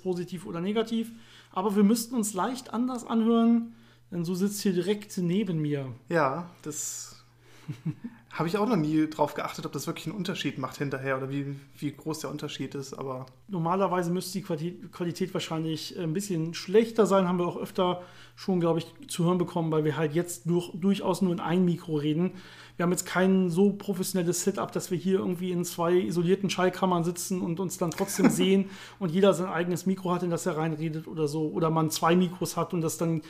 jetzt positiv oder negativ. Aber wir müssten uns leicht anders anhören, denn du sitzt hier direkt neben mir. Ja, das habe ich auch noch nie drauf geachtet, ob das wirklich einen Unterschied macht hinterher oder wie, wie groß der Unterschied ist. Aber Normalerweise müsste die Qualität, Qualität wahrscheinlich ein bisschen schlechter sein, haben wir auch öfter schon, glaube ich, zu hören bekommen, weil wir halt jetzt durch, durchaus nur in ein Mikro reden. Wir haben jetzt kein so professionelles Setup, dass wir hier irgendwie in zwei isolierten Schallkammern sitzen und uns dann trotzdem sehen und jeder sein eigenes Mikro hat, in das er reinredet oder so. Oder man zwei Mikros hat und das dann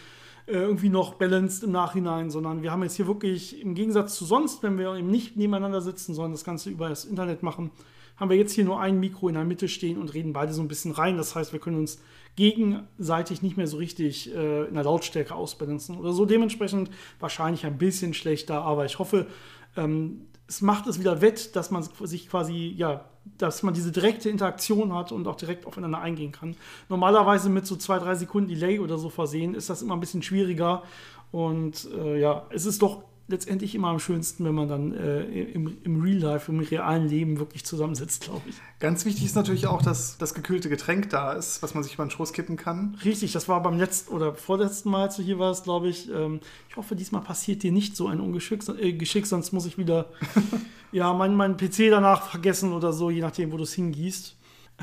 äh, irgendwie noch balanced im Nachhinein, sondern wir haben jetzt hier wirklich im Gegensatz zu sonst, wenn wir eben nicht nebeneinander sitzen, sondern das Ganze über das Internet machen, haben wir jetzt hier nur ein Mikro in der Mitte stehen und reden beide so ein bisschen rein. Das heißt, wir können uns gegenseitig nicht mehr so richtig äh, in der Lautstärke ausbalancen oder so. Dementsprechend wahrscheinlich ein bisschen schlechter, aber ich hoffe, ähm, es macht es wieder wett, dass man sich quasi, ja, dass man diese direkte Interaktion hat und auch direkt aufeinander eingehen kann. Normalerweise mit so zwei, drei Sekunden Delay oder so versehen ist das immer ein bisschen schwieriger. Und äh, ja, es ist doch letztendlich immer am schönsten, wenn man dann äh, im, im Real Life, im realen Leben wirklich zusammensitzt, glaube ich. Ganz wichtig ist natürlich auch, dass das gekühlte Getränk da ist, was man sich über den Schoß kippen kann. Richtig, das war beim letzten oder vorletzten Mal, als du hier warst, glaube ich. Ähm, ich hoffe, diesmal passiert dir nicht so ein Ungeschick, äh, Geschick, sonst muss ich wieder ja, meinen mein PC danach vergessen oder so, je nachdem, wo du es hingießt.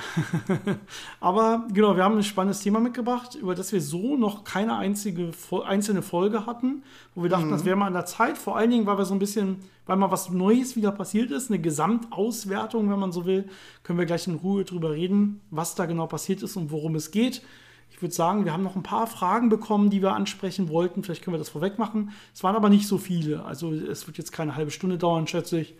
Aber genau, wir haben ein spannendes Thema mitgebracht, über das wir so noch keine einzige einzelne Folge hatten, wo wir dachten, mhm. das wäre mal an der Zeit. Vor allen Dingen, weil wir so ein bisschen, weil mal was Neues wieder passiert ist, eine Gesamtauswertung, wenn man so will, können wir gleich in Ruhe drüber reden, was da genau passiert ist und worum es geht. Ich würde sagen, wir haben noch ein paar Fragen bekommen, die wir ansprechen wollten. Vielleicht können wir das vorweg machen. Es waren aber nicht so viele. Also es wird jetzt keine halbe Stunde dauern, schätze ich.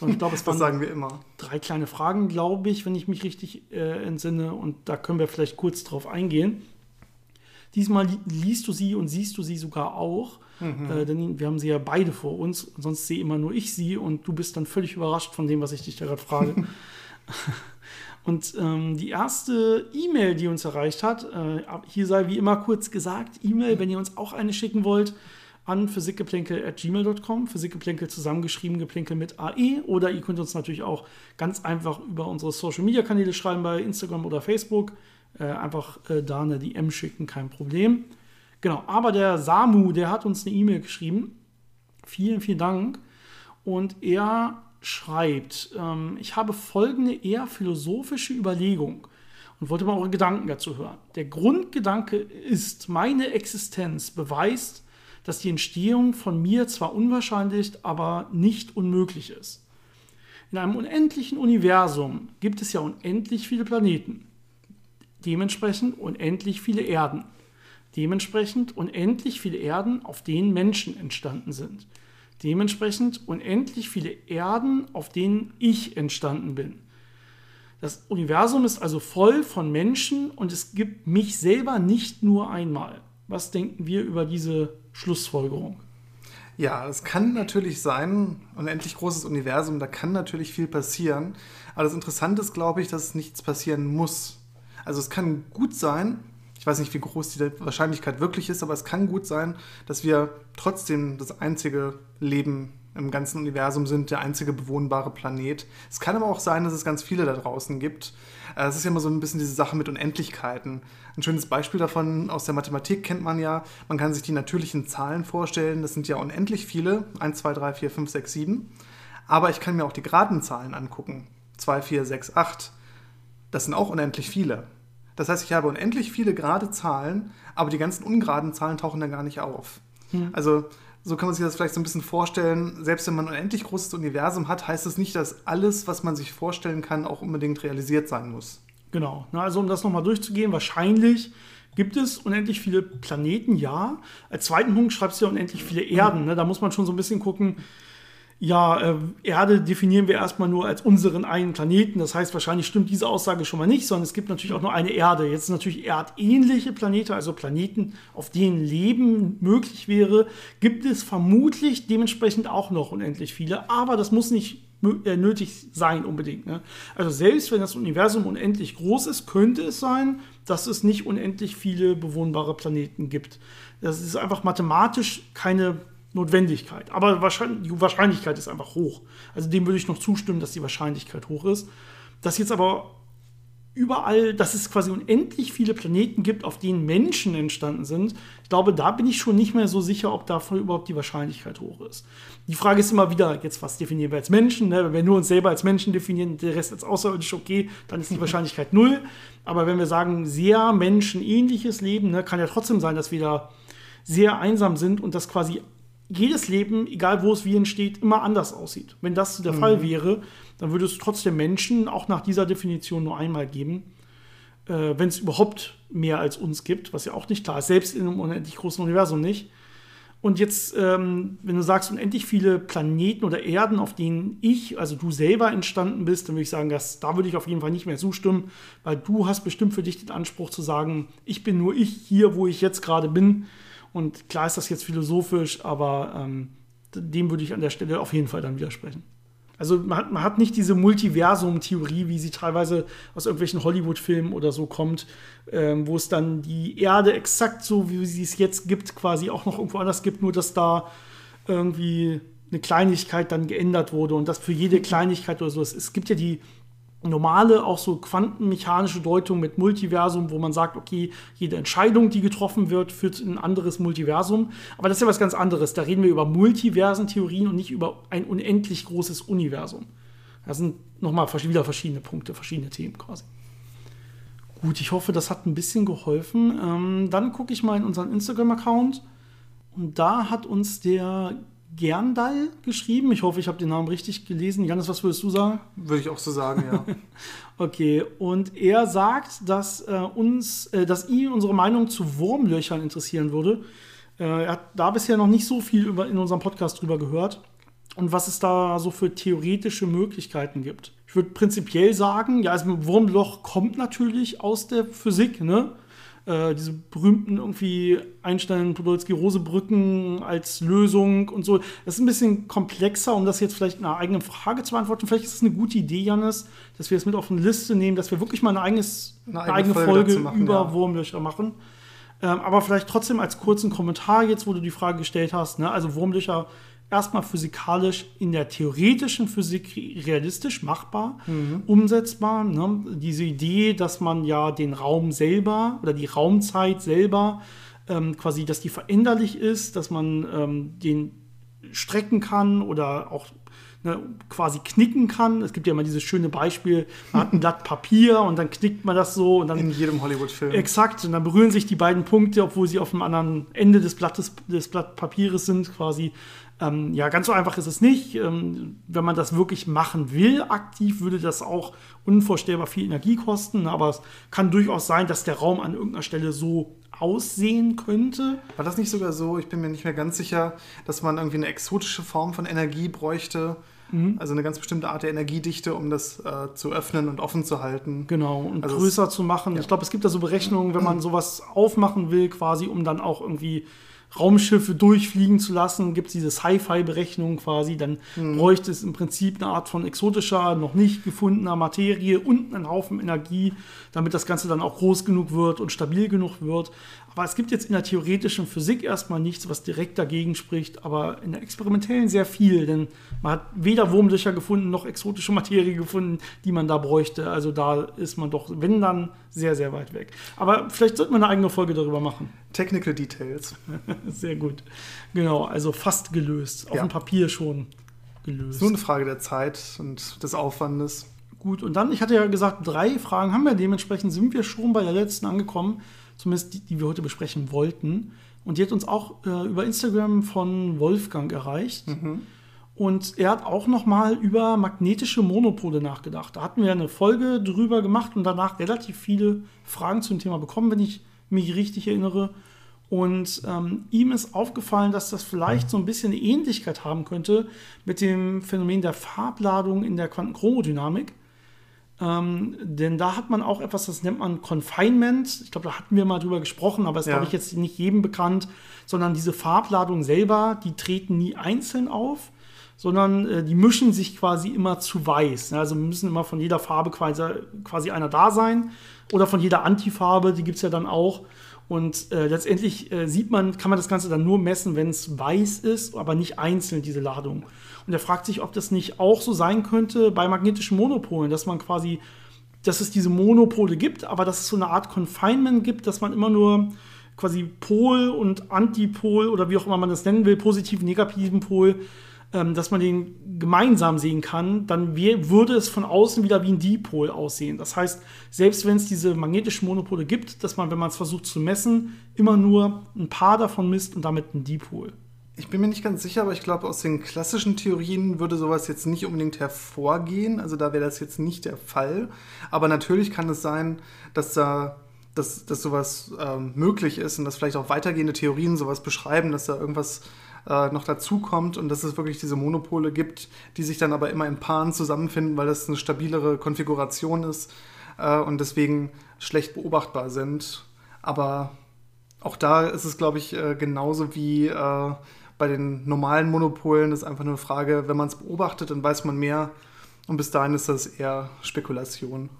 Und ich glaube, es waren das sagen wir immer. drei kleine Fragen, glaube ich, wenn ich mich richtig äh, entsinne. Und da können wir vielleicht kurz drauf eingehen. Diesmal liest du sie und siehst du sie sogar auch. Mhm. Äh, denn wir haben sie ja beide vor uns. Sonst sehe immer nur ich sie und du bist dann völlig überrascht von dem, was ich dich da gerade frage. und ähm, die erste E-Mail, die uns erreicht hat, äh, hier sei wie immer kurz gesagt, E-Mail, wenn ihr uns auch eine schicken wollt, an physikgeplänkel.gmail.com. Physikgeplänkel zusammengeschrieben, Geplänkel mit AE. Oder ihr könnt uns natürlich auch ganz einfach über unsere Social Media Kanäle schreiben bei Instagram oder Facebook. Äh, einfach äh, da eine DM schicken, kein Problem. Genau, aber der Samu, der hat uns eine E-Mail geschrieben. Vielen, vielen Dank. Und er schreibt, ähm, ich habe folgende eher philosophische Überlegung und wollte mal eure Gedanken dazu hören. Der Grundgedanke ist, meine Existenz beweist, dass die Entstehung von mir zwar unwahrscheinlich, aber nicht unmöglich ist. In einem unendlichen Universum gibt es ja unendlich viele Planeten, dementsprechend unendlich viele Erden, dementsprechend unendlich viele Erden, auf denen Menschen entstanden sind, dementsprechend unendlich viele Erden, auf denen ich entstanden bin. Das Universum ist also voll von Menschen und es gibt mich selber nicht nur einmal. Was denken wir über diese Schlussfolgerung? Ja, es kann natürlich sein, unendlich großes Universum, da kann natürlich viel passieren. Aber das Interessante ist, glaube ich, dass nichts passieren muss. Also es kann gut sein, ich weiß nicht, wie groß die Wahrscheinlichkeit wirklich ist, aber es kann gut sein, dass wir trotzdem das einzige Leben im ganzen Universum sind, der einzige bewohnbare Planet. Es kann aber auch sein, dass es ganz viele da draußen gibt. Äh, es ist ja immer so ein bisschen diese Sache mit Unendlichkeiten. Ein schönes Beispiel davon aus der Mathematik kennt man ja. Man kann sich die natürlichen Zahlen vorstellen. Das sind ja unendlich viele. 1, 2, 3, 4, 5, 6, 7. Aber ich kann mir auch die geraden Zahlen angucken. 2, 4, 6, 8. Das sind auch unendlich viele. Das heißt, ich habe unendlich viele gerade Zahlen, aber die ganzen ungeraden Zahlen tauchen dann gar nicht auf. Hm. Also so kann man sich das vielleicht so ein bisschen vorstellen. Selbst wenn man ein unendlich großes Universum hat, heißt es das nicht, dass alles, was man sich vorstellen kann, auch unbedingt realisiert sein muss. Genau. also um das nochmal durchzugehen, wahrscheinlich gibt es unendlich viele Planeten, ja. Als zweiten Punkt schreibst du ja unendlich viele Erden. Ne? Da muss man schon so ein bisschen gucken, ja, äh, Erde definieren wir erstmal nur als unseren einen Planeten. Das heißt, wahrscheinlich stimmt diese Aussage schon mal nicht, sondern es gibt natürlich auch nur eine Erde. Jetzt natürlich erdähnliche Planeten, also Planeten, auf denen Leben möglich wäre, gibt es vermutlich dementsprechend auch noch unendlich viele. Aber das muss nicht äh, nötig sein unbedingt. Ne? Also selbst wenn das Universum unendlich groß ist, könnte es sein, dass es nicht unendlich viele bewohnbare Planeten gibt. Das ist einfach mathematisch keine Notwendigkeit. Aber die Wahrscheinlichkeit ist einfach hoch. Also dem würde ich noch zustimmen, dass die Wahrscheinlichkeit hoch ist. Dass jetzt aber überall, dass es quasi unendlich viele Planeten gibt, auf denen Menschen entstanden sind, ich glaube, da bin ich schon nicht mehr so sicher, ob davon überhaupt die Wahrscheinlichkeit hoch ist. Die Frage ist immer wieder, jetzt was definieren wir als Menschen? Ne? Wenn wir nur uns selber als Menschen definieren, der Rest als außerirdisch, okay, dann ist die Wahrscheinlichkeit null. Aber wenn wir sagen, sehr menschenähnliches Leben, ne, kann ja trotzdem sein, dass wir da sehr einsam sind und dass quasi jedes Leben, egal wo es wie entsteht, immer anders aussieht. Wenn das der mhm. Fall wäre, dann würde es trotzdem Menschen auch nach dieser Definition nur einmal geben. Äh, Wenn es überhaupt mehr als uns gibt, was ja auch nicht klar ist, selbst in einem unendlich großen Universum nicht. Und jetzt, ähm, wenn du sagst, unendlich viele Planeten oder Erden, auf denen ich, also du selber entstanden bist, dann würde ich sagen, dass, da würde ich auf jeden Fall nicht mehr zustimmen, weil du hast bestimmt für dich den Anspruch zu sagen, ich bin nur ich hier, wo ich jetzt gerade bin. Und klar ist das jetzt philosophisch, aber ähm, dem würde ich an der Stelle auf jeden Fall dann widersprechen. Also man hat, man hat nicht diese Multiversum-Theorie, wie sie teilweise aus irgendwelchen Hollywood-Filmen oder so kommt, ähm, wo es dann die Erde exakt so, wie sie es jetzt gibt, quasi auch noch irgendwo anders gibt, nur dass da irgendwie eine Kleinigkeit dann geändert wurde und das für jede Kleinigkeit oder so. Es, es gibt ja die normale, auch so quantenmechanische Deutung mit Multiversum, wo man sagt, okay, jede Entscheidung, die getroffen wird, führt in ein anderes Multiversum. Aber das ist ja was ganz anderes. Da reden wir über Multiversentheorien und nicht über ein unendlich großes Universum. Das sind nochmal wieder verschiedene Punkte, verschiedene Themen quasi. Gut, ich hoffe, das hat ein bisschen geholfen. Ähm, dann gucke ich mal in unseren Instagram-Account. Und da hat uns der Gerndal geschrieben. Ich hoffe, ich habe den Namen richtig gelesen. Janis, was würdest du sagen? Würde ich auch so sagen, ja. okay, und er sagt, dass äh, uns, äh, dass ihn unsere Meinung zu Wurmlöchern interessieren würde. Äh, er hat da bisher noch nicht so viel über, in unserem Podcast drüber gehört und was es da so für theoretische Möglichkeiten gibt. Ich würde prinzipiell sagen, ja, also ein Wurmloch kommt natürlich aus der Physik, ne? Äh, diese berühmten irgendwie Einstein-Podolsky-Rose-Brücken als Lösung und so. Das ist ein bisschen komplexer, um das jetzt vielleicht in einer eigenen Frage zu beantworten. Vielleicht ist es eine gute Idee, Janis, dass wir es mit auf eine Liste nehmen, dass wir wirklich mal ein eigenes, eine, eine eigene, Folge, Folge machen, über ja. Wurmlöcher machen. Ähm, aber vielleicht trotzdem als kurzen Kommentar jetzt, wo du die Frage gestellt hast. Ne? Also Wurmlöcher erstmal physikalisch in der theoretischen Physik realistisch machbar, mhm. umsetzbar. Ne? Diese Idee, dass man ja den Raum selber oder die Raumzeit selber ähm, quasi, dass die veränderlich ist, dass man ähm, den strecken kann oder auch ne, quasi knicken kann. Es gibt ja immer dieses schöne Beispiel, man hat ein Blatt Papier und dann knickt man das so und dann. In jedem Hollywood-Film. Exakt, und dann berühren sich die beiden Punkte, obwohl sie auf dem anderen Ende des Blattes des Blatt Papiers sind, quasi. Ähm, ja, ganz so einfach ist es nicht. Ähm, wenn man das wirklich machen will, aktiv, würde das auch unvorstellbar viel Energie kosten. Aber es kann durchaus sein, dass der Raum an irgendeiner Stelle so aussehen könnte. War das nicht sogar so, ich bin mir nicht mehr ganz sicher, dass man irgendwie eine exotische Form von Energie bräuchte? Mhm. Also eine ganz bestimmte Art der Energiedichte, um das äh, zu öffnen und offen zu halten. Genau, und also größer zu machen. Ja. Ich glaube, es gibt da so Berechnungen, wenn man sowas aufmachen will, quasi, um dann auch irgendwie Raumschiffe durchfliegen zu lassen, gibt es diese Sci-Fi-Berechnung quasi, dann mhm. bräuchte es im Prinzip eine Art von exotischer, noch nicht gefundener Materie und einen Haufen Energie, damit das Ganze dann auch groß genug wird und stabil genug wird. Aber es gibt jetzt in der theoretischen Physik erstmal nichts, was direkt dagegen spricht, aber in der experimentellen sehr viel, denn man hat weder Wurmlöcher gefunden noch exotische Materie gefunden, die man da bräuchte. Also da ist man doch, wenn dann, sehr, sehr weit weg. Aber vielleicht sollte man eine eigene Folge darüber machen. Technical Details. sehr gut. Genau, also fast gelöst. Auf ja. dem Papier schon gelöst. Nur eine Frage der Zeit und des Aufwandes. Gut, und dann, ich hatte ja gesagt, drei Fragen haben wir. Dementsprechend sind wir schon bei der letzten angekommen zumindest die, die wir heute besprechen wollten. Und die hat uns auch äh, über Instagram von Wolfgang erreicht. Mhm. Und er hat auch noch mal über magnetische Monopole nachgedacht. Da hatten wir eine Folge drüber gemacht und danach relativ viele Fragen zum Thema bekommen, wenn ich mich richtig erinnere. Und ähm, ihm ist aufgefallen, dass das vielleicht so ein bisschen eine Ähnlichkeit haben könnte mit dem Phänomen der Farbladung in der Quantenchromodynamik. Ähm, denn da hat man auch etwas, das nennt man Confinement. Ich glaube, da hatten wir mal drüber gesprochen, aber ist, ja. glaube ich, jetzt nicht jedem bekannt, sondern diese Farbladungen selber, die treten nie einzeln auf, sondern äh, die mischen sich quasi immer zu weiß. Also müssen immer von jeder Farbe quasi, quasi einer da sein oder von jeder Antifarbe, die gibt es ja dann auch. Und äh, letztendlich äh, sieht man, kann man das Ganze dann nur messen, wenn es weiß ist, aber nicht einzeln diese Ladung. Und er fragt sich, ob das nicht auch so sein könnte bei magnetischen Monopolen, dass man quasi dass es diese Monopole gibt, aber dass es so eine Art Confinement gibt, dass man immer nur quasi Pol und Antipol oder wie auch immer man das nennen will, positiven, negativen Pol, ähm, dass man den gemeinsam sehen kann, dann würde es von außen wieder wie ein Dipol aussehen. Das heißt, selbst wenn es diese magnetischen Monopole gibt, dass man, wenn man es versucht zu messen, immer nur ein paar davon misst und damit ein Dipol. Ich bin mir nicht ganz sicher, aber ich glaube, aus den klassischen Theorien würde sowas jetzt nicht unbedingt hervorgehen. Also da wäre das jetzt nicht der Fall. Aber natürlich kann es sein, dass da dass, dass sowas ähm, möglich ist und dass vielleicht auch weitergehende Theorien sowas beschreiben, dass da irgendwas äh, noch dazukommt und dass es wirklich diese Monopole gibt, die sich dann aber immer in Paaren zusammenfinden, weil das eine stabilere Konfiguration ist äh, und deswegen schlecht beobachtbar sind. Aber auch da ist es, glaube ich, äh, genauso wie äh, bei den normalen Monopolen. Das ist einfach nur eine Frage, wenn man es beobachtet, dann weiß man mehr. Und bis dahin ist das eher Spekulation.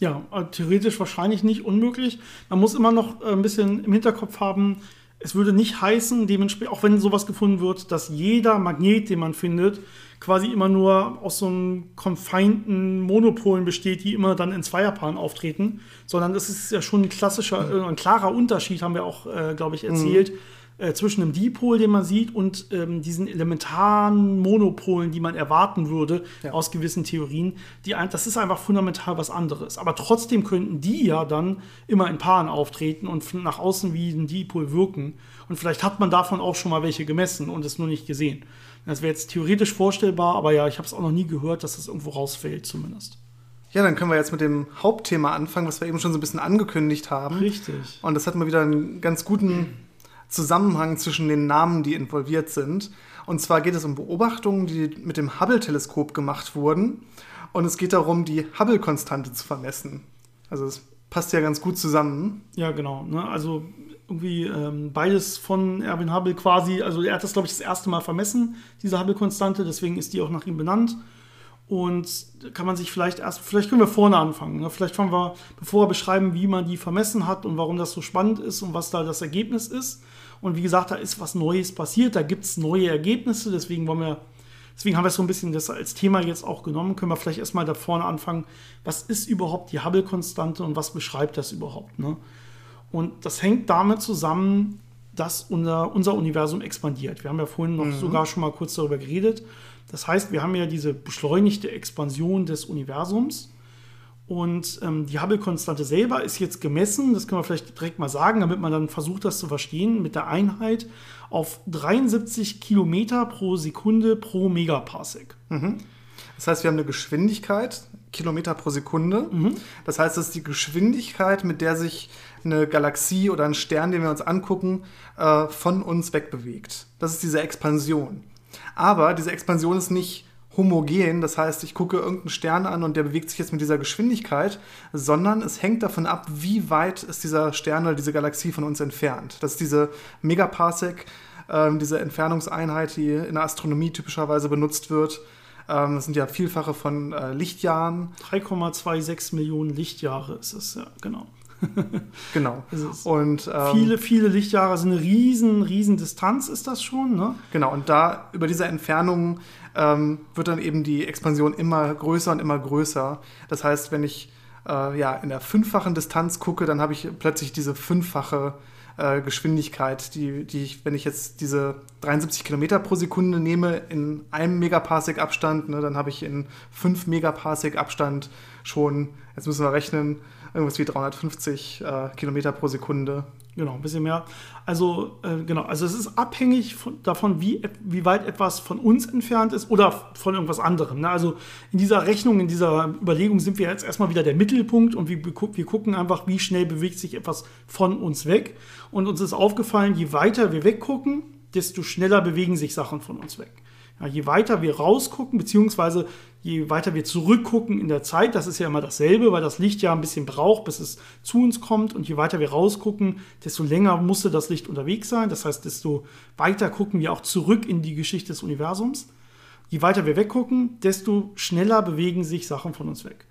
Ja, äh, theoretisch wahrscheinlich nicht unmöglich. Man muss immer noch äh, ein bisschen im Hinterkopf haben, es würde nicht heißen, dementsprechend, auch wenn sowas gefunden wird, dass jeder Magnet, den man findet, quasi immer nur aus so einem konfeinten Monopolen besteht, die immer dann in Zweierpaaren auftreten, sondern das ist ja schon ein klassischer, äh, ein klarer Unterschied, haben wir auch, äh, glaube ich, erzählt. Mhm äh, zwischen einem Dipol, den man sieht, und ähm, diesen elementaren Monopolen, die man erwarten würde ja. aus gewissen Theorien. Die, das ist einfach fundamental was anderes. Aber trotzdem könnten die ja dann immer in Paaren auftreten und nach außen wie ein Dipol wirken. Und vielleicht hat man davon auch schon mal welche gemessen und es nur nicht gesehen. Das wäre jetzt theoretisch vorstellbar, aber ja, ich habe es auch noch nie gehört, dass das irgendwo rausfällt, zumindest. Ja, dann können wir jetzt mit dem Hauptthema anfangen, was wir eben schon so ein bisschen angekündigt haben. Richtig. Und das hat mal wieder einen ganz guten Zusammenhang zwischen den Namen, die involviert sind. Und zwar geht es um Beobachtungen, die mit dem Hubble-Teleskop gemacht wurden. Und es geht darum, die Hubble-Konstante zu vermessen. Also es passt ja ganz gut zusammen. Ja, genau. Ne? Also irgendwie ähm, beides von Erwin Hubble quasi. Also er hat das, glaube ich, das erste Mal vermessen, diese Hubble-Konstante. Deswegen ist die auch nach ihm benannt. Und kann man sich vielleicht erst, vielleicht können wir vorne anfangen. Ne? Vielleicht fangen wir, bevor wir beschreiben, wie man die vermessen hat und warum das so spannend ist und was da das Ergebnis ist. Und wie gesagt, da ist was Neues passiert, da gibt es neue Ergebnisse, deswegen wollen wir, deswegen haben wir so ein bisschen das als Thema jetzt auch genommen. Können wir vielleicht erstmal da vorne anfangen, was ist überhaupt die Hubble-Konstante und was beschreibt das überhaupt? Ne? Und das hängt damit zusammen, dass unser, unser Universum expandiert. Wir haben ja vorhin noch mhm. sogar schon mal kurz darüber geredet. Das heißt, wir haben ja diese beschleunigte Expansion des Universums. Und ähm, die Hubble-Konstante selber ist jetzt gemessen, das können wir vielleicht direkt mal sagen, damit man dann versucht, das zu verstehen, mit der Einheit auf 73 Kilometer pro Sekunde pro Megaparsec. Mhm. Das heißt, wir haben eine Geschwindigkeit, Kilometer pro Sekunde. Mhm. Das heißt, das ist die Geschwindigkeit, mit der sich eine Galaxie oder ein Stern, den wir uns angucken, äh, von uns wegbewegt. Das ist diese Expansion. Aber diese Expansion ist nicht homogen, das heißt, ich gucke irgendeinen Stern an und der bewegt sich jetzt mit dieser Geschwindigkeit, sondern es hängt davon ab, wie weit ist dieser Stern oder diese Galaxie von uns entfernt. Das ist diese Megaparsec, äh, diese Entfernungseinheit, die in der Astronomie typischerweise benutzt wird. Ähm, das sind ja Vielfache von äh, Lichtjahren. 3,26 Millionen Lichtjahre ist es, ja, genau. genau. Und ähm, viele, viele Lichtjahre sind eine riesen, riesen Distanz, ist das schon, ne? Genau, und da über diese Entfernung ähm, wird dann eben die Expansion immer größer und immer größer. Das heißt, wenn ich äh, ja, in der fünffachen Distanz gucke, dann habe ich plötzlich diese fünffache äh, Geschwindigkeit, die, die ich, wenn ich jetzt diese 73 Kilometer pro Sekunde nehme in einem Megaparsec Abstand, ne, dann habe ich in 5 Megaparsec Abstand schon, jetzt müssen wir rechnen, irgendwas wie 350 äh, Kilometer pro Sekunde. Genau, ein bisschen mehr. Also, äh, genau, also es ist abhängig von, davon, wie, wie weit etwas von uns entfernt ist oder von irgendwas anderem. Ne? Also in dieser Rechnung, in dieser Überlegung sind wir jetzt erstmal wieder der Mittelpunkt und wir, wir gucken einfach, wie schnell bewegt sich etwas von uns weg. Und uns ist aufgefallen, je weiter wir weggucken, desto schneller bewegen sich Sachen von uns weg. Ja, je weiter wir rausgucken, beziehungsweise je weiter wir zurückgucken in der Zeit, das ist ja immer dasselbe, weil das Licht ja ein bisschen braucht, bis es zu uns kommt. Und je weiter wir rausgucken, desto länger musste das Licht unterwegs sein. Das heißt, desto weiter gucken wir auch zurück in die Geschichte des Universums. Je weiter wir weggucken, desto schneller bewegen sich Sachen von uns weg.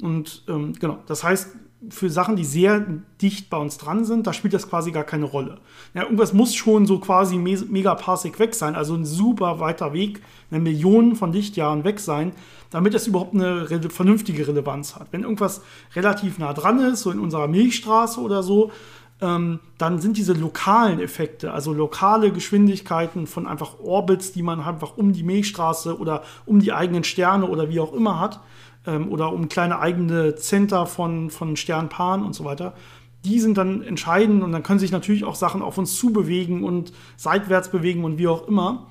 Und ähm, genau, das heißt, für Sachen, die sehr dicht bei uns dran sind, da spielt das quasi gar keine Rolle. Ja, irgendwas muss schon so quasi megaparsec weg sein, also ein super weiter Weg, eine Million von Lichtjahren weg sein, damit es überhaupt eine re vernünftige Relevanz hat. Wenn irgendwas relativ nah dran ist, so in unserer Milchstraße oder so, ähm, dann sind diese lokalen Effekte, also lokale Geschwindigkeiten von einfach Orbits, die man einfach um die Milchstraße oder um die eigenen Sterne oder wie auch immer hat, ähm, oder um kleine eigene Center von, von Sternpaaren und so weiter, die sind dann entscheidend und dann können sich natürlich auch Sachen auf uns zubewegen und seitwärts bewegen und wie auch immer.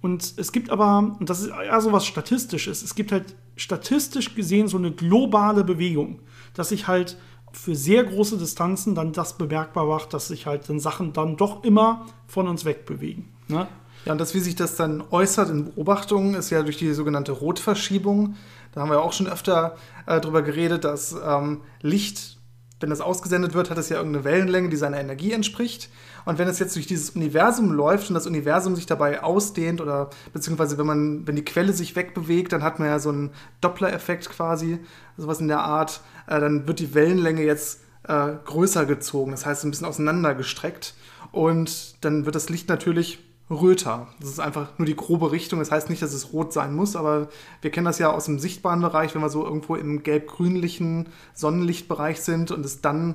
Und es gibt aber, und das ist eher so was Statistisches, es gibt halt statistisch gesehen so eine globale Bewegung, dass sich halt für sehr große Distanzen dann das bemerkbar macht, dass sich halt dann Sachen dann doch immer von uns wegbewegen. Ne? Ja, und das, wie sich das dann äußert in Beobachtungen, ist ja durch die sogenannte Rotverschiebung. Da haben wir auch schon öfter äh, drüber geredet, dass ähm, Licht, wenn das ausgesendet wird, hat es ja irgendeine Wellenlänge, die seiner Energie entspricht. Und wenn es jetzt durch dieses Universum läuft und das Universum sich dabei ausdehnt oder beziehungsweise wenn man, wenn die Quelle sich wegbewegt, dann hat man ja so einen Doppler-Effekt quasi, sowas in der Art, äh, dann wird die Wellenlänge jetzt äh, größer gezogen, das heißt ein bisschen auseinandergestreckt. Und dann wird das Licht natürlich röter. Das ist einfach nur die grobe Richtung. Das heißt nicht, dass es rot sein muss, aber wir kennen das ja aus dem sichtbaren Bereich, wenn wir so irgendwo im gelb-grünlichen Sonnenlichtbereich sind und es dann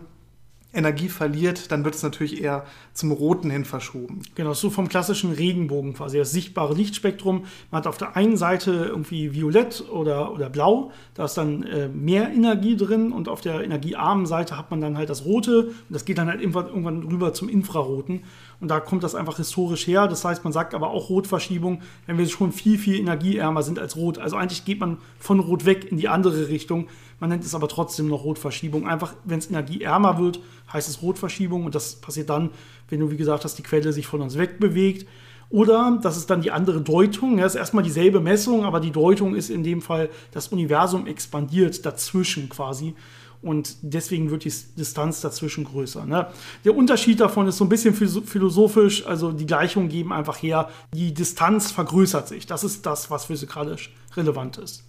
Energie verliert, dann wird es natürlich eher zum Roten hin verschoben. Genau, so vom klassischen Regenbogen quasi. Das sichtbare Lichtspektrum. Man hat auf der einen Seite irgendwie Violett oder, oder Blau, da ist dann äh, mehr Energie drin und auf der energiearmen Seite hat man dann halt das Rote und das geht dann halt irgendwann, irgendwann rüber zum Infraroten. Und da kommt das einfach historisch her. Das heißt, man sagt aber auch Rotverschiebung, wenn wir schon viel, viel energieärmer sind als Rot. Also eigentlich geht man von Rot weg in die andere Richtung. Man nennt es aber trotzdem noch Rotverschiebung. Einfach, wenn es energieärmer wird, heißt es Rotverschiebung. Und das passiert dann, wenn du, wie gesagt hast, die Quelle sich von uns wegbewegt. Oder das ist dann die andere Deutung. Das ist erstmal dieselbe Messung, aber die Deutung ist in dem Fall, das Universum expandiert dazwischen quasi und deswegen wird die Distanz dazwischen größer. Ne? Der Unterschied davon ist so ein bisschen philosophisch, also die Gleichungen geben einfach her, die Distanz vergrößert sich. Das ist das, was physikalisch relevant ist.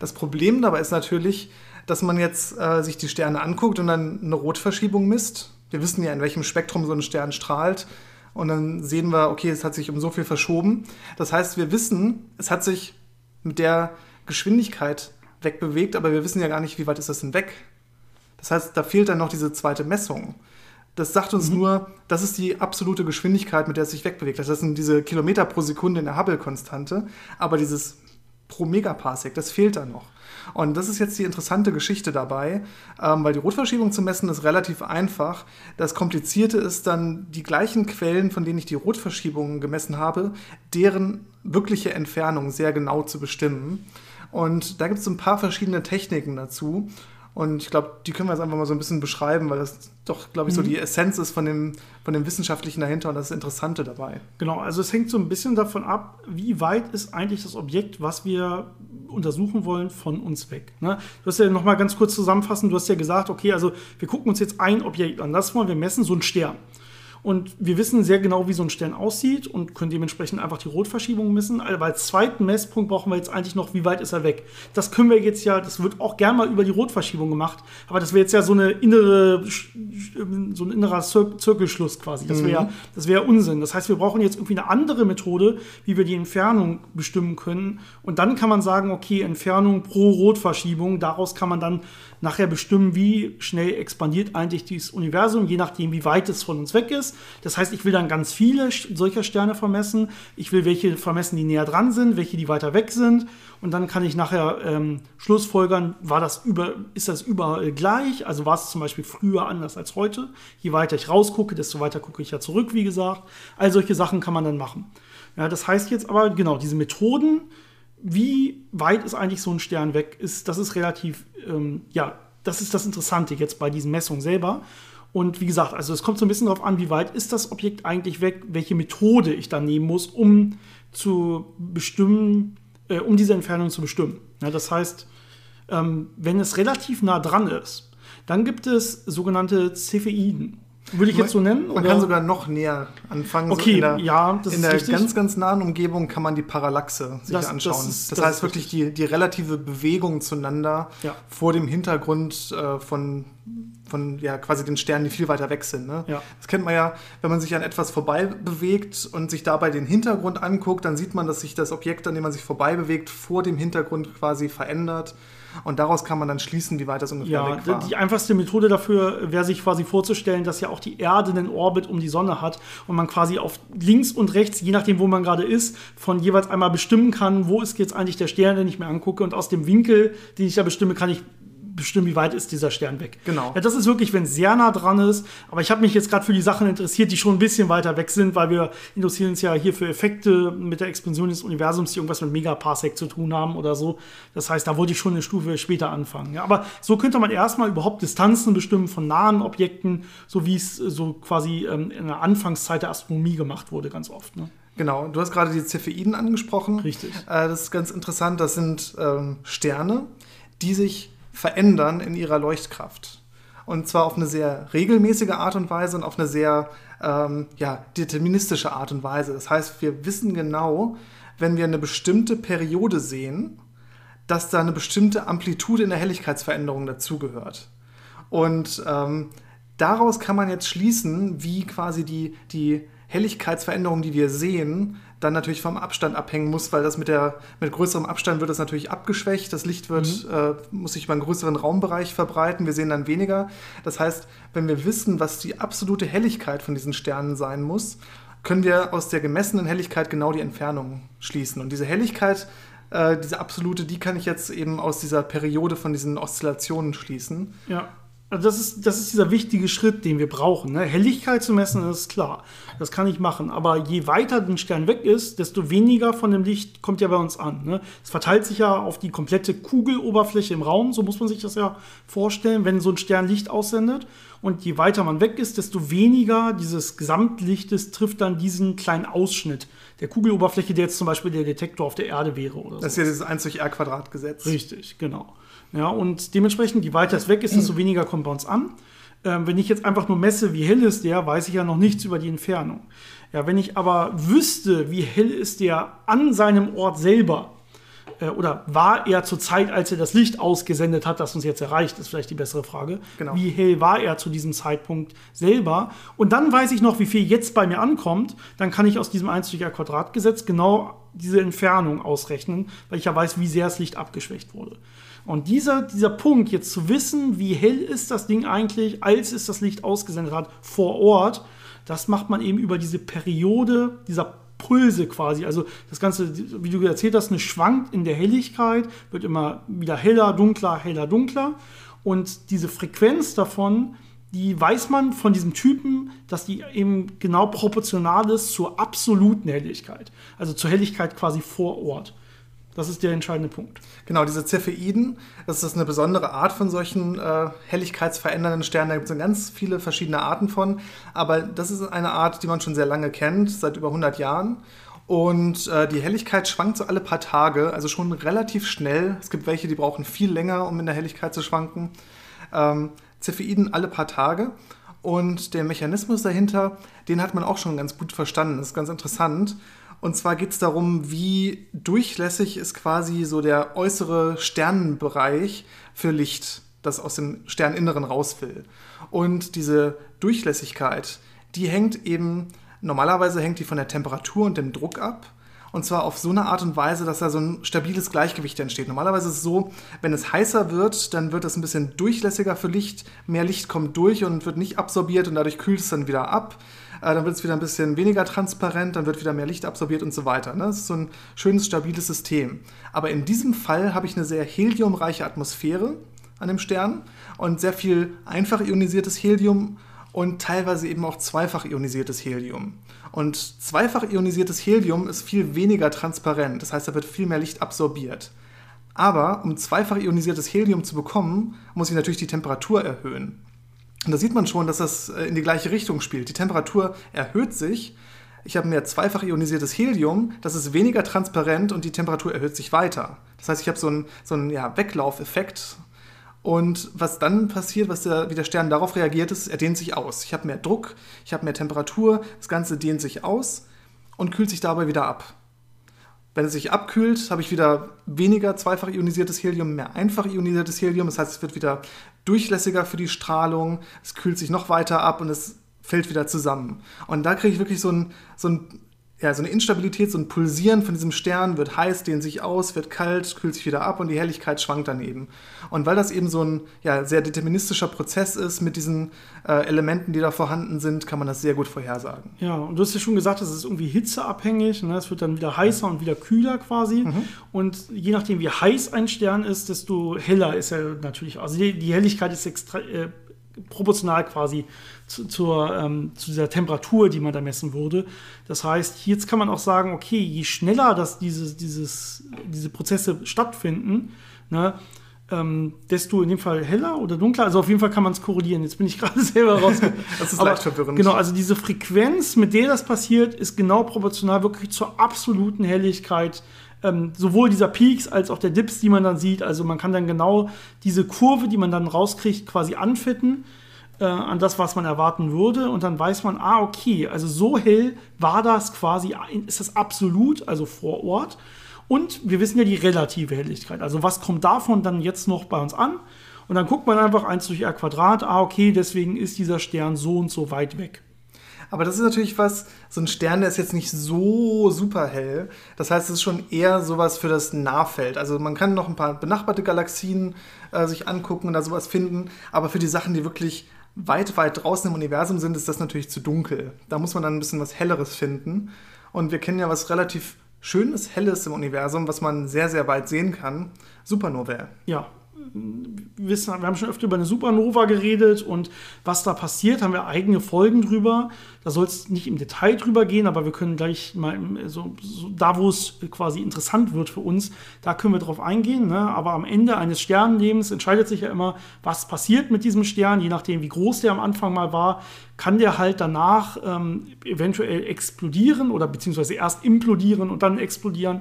Das Problem dabei ist natürlich, dass man jetzt äh, sich die Sterne anguckt und dann eine Rotverschiebung misst. Wir wissen ja, in welchem Spektrum so ein Stern strahlt. Und dann sehen wir, okay, es hat sich um so viel verschoben. Das heißt, wir wissen, es hat sich mit der Geschwindigkeit wegbewegt, aber wir wissen ja gar nicht, wie weit ist das denn weg. Das heißt, da fehlt dann noch diese zweite Messung. Das sagt uns mhm. nur, das ist die absolute Geschwindigkeit, mit der es sich wegbewegt. Das sind diese Kilometer pro Sekunde in der Hubble-Konstante. Aber dieses pro Megaparsec, das fehlt dann noch. Und das ist jetzt die interessante Geschichte dabei, ähm, weil die Rotverschiebung zu messen ist relativ einfach. Das Komplizierte ist dann die gleichen Quellen, von denen ich die Rotverschiebungen gemessen habe, deren wirkliche Entfernung sehr genau zu bestimmen. Und da gibt es ein paar verschiedene Techniken dazu. Und ich glaube, die können wir jetzt einfach mal so ein bisschen beschreiben, weil das doch, glaube ich, so mhm. die Essenz ist von dem, von dem Wissenschaftlichen dahinter und das Interessante dabei. Genau, also es hängt so ein bisschen davon ab, wie weit ist eigentlich das Objekt, was wir untersuchen wollen, von uns weg. Ne? Du hast ja noch mal ganz kurz zusammenfassen, du hast ja gesagt, okay, also wir gucken uns jetzt ein Objekt an, das wollen wir messen, so ein Stern. Und wir wissen sehr genau, wie so ein Stern aussieht und können dementsprechend einfach die Rotverschiebung messen. Aber als zweiten Messpunkt brauchen wir jetzt eigentlich noch, wie weit ist er weg. Das können wir jetzt ja, das wird auch gerne mal über die Rotverschiebung gemacht, aber das wäre jetzt ja so eine innere, so ein innerer Zir Zirkelschluss quasi. Das wäre mhm. das wäre Unsinn. Das heißt, wir brauchen jetzt irgendwie eine andere Methode, wie wir die Entfernung bestimmen können. Und dann kann man sagen, okay, Entfernung pro Rotverschiebung, daraus kann man dann nachher bestimmen, wie schnell expandiert eigentlich dieses Universum, je nachdem, wie weit es von uns weg ist. Das heißt, ich will dann ganz viele solcher Sterne vermessen. Ich will welche vermessen, die näher dran sind, welche, die weiter weg sind. Und dann kann ich nachher ähm, Schlussfolgern, war das über, ist das überall gleich? Also war es zum Beispiel früher anders als heute? Je weiter ich rausgucke, desto weiter gucke ich ja zurück, wie gesagt. All solche Sachen kann man dann machen. Ja, das heißt jetzt aber, genau, diese Methoden, wie weit ist eigentlich so ein Stern weg, ist, das ist relativ, ähm, ja, das ist das Interessante jetzt bei diesen Messungen selber. Und wie gesagt, also es kommt so ein bisschen darauf an, wie weit ist das Objekt eigentlich weg, welche Methode ich dann nehmen muss, um zu bestimmen, äh, um diese Entfernung zu bestimmen. Ja, das heißt, ähm, wenn es relativ nah dran ist, dann gibt es sogenannte Cepheiden. Würde ich jetzt so nennen? Man oder? kann sogar noch näher anfangen. So Okay, in der, ja, das in der richtig. ganz, ganz nahen Umgebung kann man die Parallaxe sich Das- anschauen. das Das, ist- das heißt ist wirklich die, die relative Bewegung zueinander Ja. vor dem Hintergrund äh, von, von ja, quasi den Sternen, die viel weiter weg sind. Ne? Ja. Das kennt man ja, wenn man sich an etwas vorbei bewegt und sich dabei den Hintergrund anguckt, dann sieht man, dass sich das Objekt, an dem man sich vorbei bewegt, vor dem Hintergrund quasi verändert. Und daraus kann man dann schließen, wie weit das ungefähr Ja, weg war. die einfachste Methode dafür wäre sich quasi vorzustellen, dass ja auch die Erde einen Orbit um die Sonne hat und man quasi auf links und rechts, je nachdem, wo man gerade ist, von jeweils einmal bestimmen kann, wo ist jetzt eigentlich der Stern, den ich mir angucke und aus dem Winkel, den ich da bestimme, kann ich bestimmen, wie weit ist dieser Stern weg. Genau. Ja, das ist wirklich, wenn es sehr nah dran ist. Aber ich habe mich jetzt gerade für die Sachen interessiert, die schon ein bisschen weiter weg sind, weil wir interessieren uns ja hier für Effekte mit der Expansion des Universums, die irgendwas mit Megaparsec zu tun haben oder so. Das heißt, da wollte ich schon eine Stufe später anfangen. Ja, aber so könnte man erstmal überhaupt Distanzen bestimmen von nahen Objekten, so wie es äh, so quasi ähm, in der Anfangszeit der Astronomie gemacht wurde, ganz oft. Ne? Genau, du hast gerade die Cepheiden angesprochen. Richtig. Äh, das ist ganz interessant. Das sind ähm, Sterne, die sich verändern in ihrer Leuchtkraft. Und zwar auf eine sehr regelmäßige Art und Weise und auf eine sehr ähm, ja, deterministische Art und Weise. Das heißt, wir wissen genau, wenn wir eine bestimmte Periode sehen, dass da eine bestimmte Amplitude in der Helligkeitsveränderung dazugehört. Und ähm, daraus kann man jetzt schließen, wie quasi die, die Helligkeitsveränderung, die wir sehen, dann natürlich vom Abstand abhängen muss, weil das mit, der, mit größerem Abstand wird das natürlich abgeschwächt. Das Licht wird, äh, muss sich über einen größeren Raumbereich verbreiten. Wir sehen dann weniger. Das heißt, wenn wir wissen, was die absolute Helligkeit von diesen Sternen sein muss, können wir aus der gemessenen Helligkeit genau die Entfernung schließen. Und diese Helligkeit, äh, diese absolute, die kann ich jetzt eben aus dieser Periode von diesen Oszillationen schließen. Ja. Also das ist, das ist dieser wichtige Schritt, den wir brauchen. Ne? Helligkeit zu messen, das ist klar. Das kann ich machen. Aber je weiter ein Stern weg ist, desto weniger von dem Licht kommt ja bei uns an. Ne? Es verteilt sich ja auf die komplette Kugeloberfläche im Raum. So muss man sich das ja vorstellen, wenn so ein Stern Licht aussendet. Und je weiter man weg ist, desto weniger dieses Gesamtlichtes trifft dann diesen kleinen Ausschnitt der Kugeloberfläche, der jetzt zum Beispiel der Detektor auf der Erde wäre. Oder Das ist ja dieses 1 durch R Quadrat Gesetz. Richtig, genau. Ja, und dementsprechend, je weiter es weg ist, desto weniger kommt bei uns an. Ähm, wenn ich jetzt einfach nur messe, wie hell ist der, weiß ich ja noch nichts über die Entfernung. Ja, wenn ich aber wüsste, wie hell ist der an seinem Ort selber, äh, oder war er zur Zeit, als er das Licht ausgesendet hat, das uns jetzt erreicht, ist vielleicht die bessere Frage. Genau. Wie hell war er zu diesem Zeitpunkt selber? Und dann weiß ich noch, wie viel jetzt bei mir ankommt. Dann kann ich aus diesem 1 durch R Quadrat Gesetz genau diese Entfernung ausrechnen, weil ich ja weiß, wie sehr das Licht abgeschwächt wurde. Und dieser, dieser Punkt, jetzt zu wissen, wie hell ist das Ding eigentlich, als es das Licht ausgesendet hat, vor Ort, das macht man eben über diese Periode dieser Pulse quasi. Also das Ganze, wie du erzählt hast, eine schwankt in der Helligkeit, wird immer wieder heller, dunkler, heller, dunkler. Und diese Frequenz davon, die weiß man von diesem Typen, dass die eben genau proportional ist zur absoluten Helligkeit. Also zur Helligkeit quasi vor Ort. Das ist der entscheidende Punkt. Genau, diese Cepheiden, das ist eine besondere Art von solchen äh, helligkeitsverändernden Sternen. Da gibt es ganz viele verschiedene Arten von. Aber das ist eine Art, die man schon sehr lange kennt, seit über 100 Jahren. Und äh, die Helligkeit schwankt so alle paar Tage, also schon relativ schnell. Es gibt welche, die brauchen viel länger, um in der Helligkeit zu schwanken. Ähm, Cepheiden alle paar Tage. Und der Mechanismus dahinter, den hat man auch schon ganz gut verstanden. Das ist ganz interessant. Und zwar geht es darum, wie durchlässig ist quasi so der äußere Sternenbereich für Licht, das aus dem Sterninneren raus will. Und diese Durchlässigkeit, die hängt eben, normalerweise hängt die von der Temperatur und dem Druck ab. Und zwar auf so eine Art und Weise, dass da so ein stabiles Gleichgewicht entsteht. Normalerweise ist es so, wenn es heißer wird, dann wird es ein bisschen durchlässiger für Licht. Mehr Licht kommt durch und wird nicht absorbiert und dadurch kühlt es dann wieder ab. Äh, dann wird es wieder ein bisschen weniger transparent, dann wird wieder mehr Licht absorbiert und so weiter. Ne? Das ist so ein schönes, stabiles System. Aber in diesem Fall habe ich eine sehr heliumreiche Atmosphäre an dem Stern und sehr viel einfach ionisiertes Helium und teilweise eben auch zweifach ionisiertes Helium. Und zweifach ionisiertes Helium ist viel weniger transparent, das heißt, da wird viel mehr Licht absorbiert. Aber um zweifach ionisiertes Helium zu bekommen, muss ich natürlich die Temperatur erhöhen. Und da sieht man schon, dass das äh, in die gleiche Richtung spielt. Die Temperatur erhöht sich. Ich habe mehr zweifach ionisiertes Helium, das ist weniger transparent und die Temperatur erhöht sich weiter. Das heißt, ich habe so einen, so einen ja, Weglaufeffekt. Und was dann passiert, was der, wie der Stern darauf reagiert, ist, er dehnt sich aus. Ich habe mehr Druck, ich habe mehr Temperatur, das Ganze dehnt sich aus und kühlt sich dabei wieder ab. Wenn es sich abkühlt, habe ich wieder weniger zweifach ionisiertes Helium, mehr einfach ionisiertes Helium. Das heißt, es wird wieder durchlässiger für die Strahlung, es kühlt sich noch weiter ab und es fällt wieder zusammen. Und da kriege ich wirklich so ein, so ein ja, so eine Instabilität, so ein Pulsieren von diesem Stern wird heiß, dehnt sich aus, wird kalt, kühlt sich wieder ab und die Helligkeit schwankt daneben. Und weil das eben so ein ja, sehr deterministischer Prozess ist mit diesen äh, Elementen, die da vorhanden sind, kann man das sehr gut vorhersagen. Ja, und du hast ja schon gesagt, das ist irgendwie hitzeabhängig. Ne? Es wird dann wieder heißer und wieder kühler quasi. Mhm. Und je nachdem, wie heiß ein Stern ist, desto heller ist er natürlich. Also die, die Helligkeit ist extra, äh, proportional quasi zu, zur, ähm, zu dieser Temperatur, die man da messen würde. Das heißt, jetzt kann man auch sagen, okay, je schneller dass dieses, dieses, diese Prozesse stattfinden, ne, ähm, desto in dem Fall heller oder dunkler. Also auf jeden Fall kann man es korrelieren. Jetzt bin ich gerade selber raus. das ist Aber, leicht verwirrend. Genau, also diese Frequenz, mit der das passiert, ist genau proportional wirklich zur absoluten Helligkeit ähm, sowohl dieser Peaks als auch der Dips, die man dann sieht. Also man kann dann genau diese Kurve, die man dann rauskriegt, quasi anfitten äh, an das, was man erwarten würde. Und dann weiß man, ah, okay, also so hell war das quasi, ist das absolut, also vor Ort. Und wir wissen ja die relative Helligkeit. Also was kommt davon dann jetzt noch bei uns an? Und dann guckt man einfach 1 durch r Quadrat, ah, okay, deswegen ist dieser Stern so und so weit weg. Aber das ist natürlich was, so ein Stern, der ist jetzt nicht so super hell. Das heißt, es ist schon eher sowas für das Nahfeld. Also man kann noch ein paar benachbarte Galaxien äh, sich angucken und da sowas finden. Aber für die Sachen, die wirklich weit, weit draußen im Universum sind, ist das natürlich zu dunkel. Da muss man dann ein bisschen was Helleres finden. Und wir kennen ja was relativ Schönes, Helles im Universum, was man sehr, sehr weit sehen kann. Supernovae. Ja, wissen, wir haben schon öfter über eine Supernova geredet und was da passiert, haben wir eigene Folgen drüber. Da soll es nicht im Detail drüber gehen, aber wir können gleich mal so, so da, wo es quasi interessant wird für uns, da können wir drauf eingehen. Ne? Aber am Ende eines Sternenlebens entscheidet sich ja immer, was passiert mit diesem Stern, je nachdem, wie groß der am Anfang mal war, kann der halt danach ähm, eventuell explodieren oder beziehungsweise erst implodieren und dann explodieren.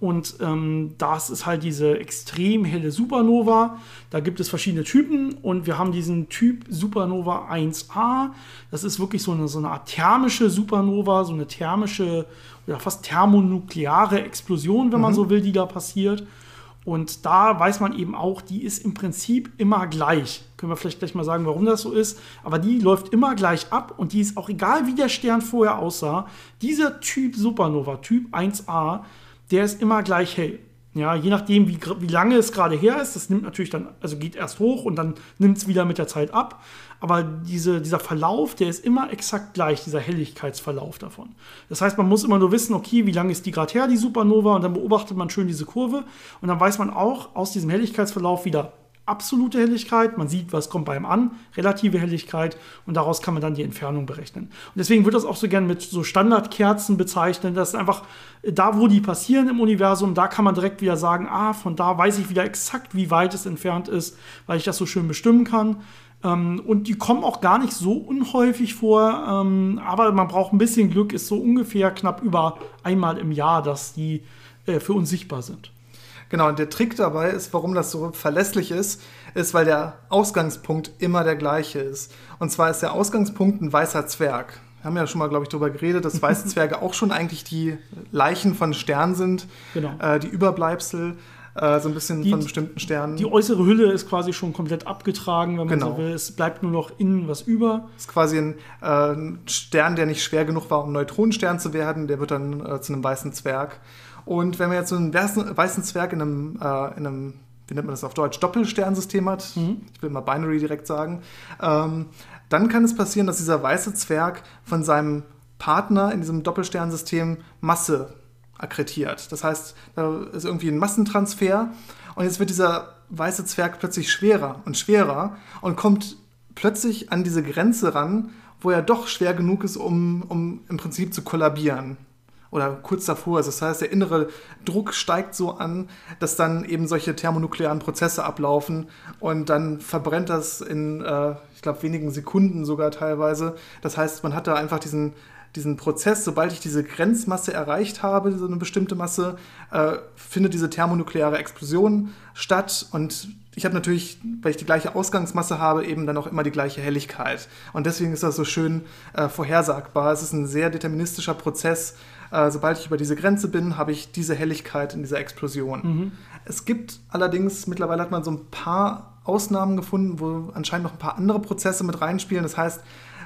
Und ähm, das ist halt diese extrem helle Supernova. Da gibt es verschiedene Typen und wir haben diesen Typ Supernova 1a. Das ist wirklich so eine, so eine Art thermische Supernova, so eine thermische oder fast thermonukleare Explosion, wenn mhm. man so will, die da passiert. Und da weiß man eben auch, die ist im Prinzip immer gleich. Können wir vielleicht gleich mal sagen, warum das so ist. Aber die läuft immer gleich ab und die ist auch egal, wie der Stern vorher aussah. Dieser Typ Supernova, Typ 1a, der ist immer gleich hell. Ja, je nachdem, wie, wie lange es gerade her ist, das nimmt natürlich dann, also geht erst hoch und dann nimmt es wieder mit der Zeit ab. Aber diese, dieser Verlauf, der ist immer exakt gleich, dieser Helligkeitsverlauf davon. Das heißt, man muss immer nur wissen, okay, wie lange ist die gerade her, die Supernova, und dann beobachtet man schön diese Kurve. Und dann weiß man auch aus diesem Helligkeitsverlauf wieder, absolute Helligkeit, man sieht, was kommt bei ihm an, relative Helligkeit und daraus kann man dann die Entfernung berechnen. Und deswegen wird das auch so gern mit so Standardkerzen bezeichnet, das ist einfach da, wo die passieren im Universum, da kann man direkt wieder sagen, ah, von da weiß ich wieder exakt, wie weit es entfernt ist, weil ich das so schön bestimmen kann. Ähm, und die kommen auch gar nicht so unhäufig vor, ähm, aber man braucht ein bisschen Glück, ist so ungefähr knapp über einmal im Jahr, dass die äh, für uns sichtbar sind. Genau, und der Trick dabei ist, warum das so verlässlich ist, ist, weil der Ausgangspunkt immer der gleiche ist. Und zwar ist der Ausgangspunkt ein weißer Zwerg. Wir haben ja schon mal, glaube ich, darüber geredet, dass weiße Zwerge auch schon eigentlich die Leichen von Sternen sind, genau. äh, die Überbleibsel äh, so ein bisschen die, von bestimmten Sternen. Die äußere Hülle ist quasi schon komplett abgetragen, wenn man genau. so will. Es bleibt nur noch innen was über. Es ist quasi ein, äh, Stern, der nicht schwer genug war, um Neutronenstern zu werden. Der wird dann äh, zu einem weißen Zwerg. Und wenn man jetzt so einen weißen Zwerg in einem, äh, in einem wie nennt man das auf Deutsch, Doppelsternsystem hat, mhm. ich will mal Binary direkt sagen, ähm, dann kann es passieren, dass dieser weiße Zwerg von seinem Partner in diesem Doppelsternsystem Masse akkretiert. Das heißt, da ist irgendwie ein Massentransfer und jetzt wird dieser weiße Zwerg plötzlich schwerer und schwerer und kommt plötzlich an diese Grenze ran, wo er doch schwer genug ist, um, um im Prinzip zu kollabieren oder kurz davor ist. Das heißt, der innere Druck steigt so an, dass dann eben solche thermonuklearen Prozesse ablaufen und dann verbrennt das in, äh, ich glaube, wenigen Sekunden sogar teilweise. Das heißt, man hat da einfach diesen, diesen Prozess, sobald ich diese Grenzmasse erreicht habe, so eine bestimmte Masse, äh, findet diese thermonukleare Explosion statt und ich habe natürlich, weil ich die gleiche Ausgangsmasse habe, eben dann auch immer die gleiche Helligkeit. Und deswegen ist das so schön äh, vorhersagbar. Es ist ein sehr deterministischer Prozess. Äh, sobald ich über diese Grenze bin, habe ich diese Helligkeit in dieser Explosion. Mhm. Es gibt allerdings, mittlerweile hat man so ein paar Ausnahmen gefunden, wo anscheinend noch ein paar andere Prozesse mit reinspielen. Das heißt,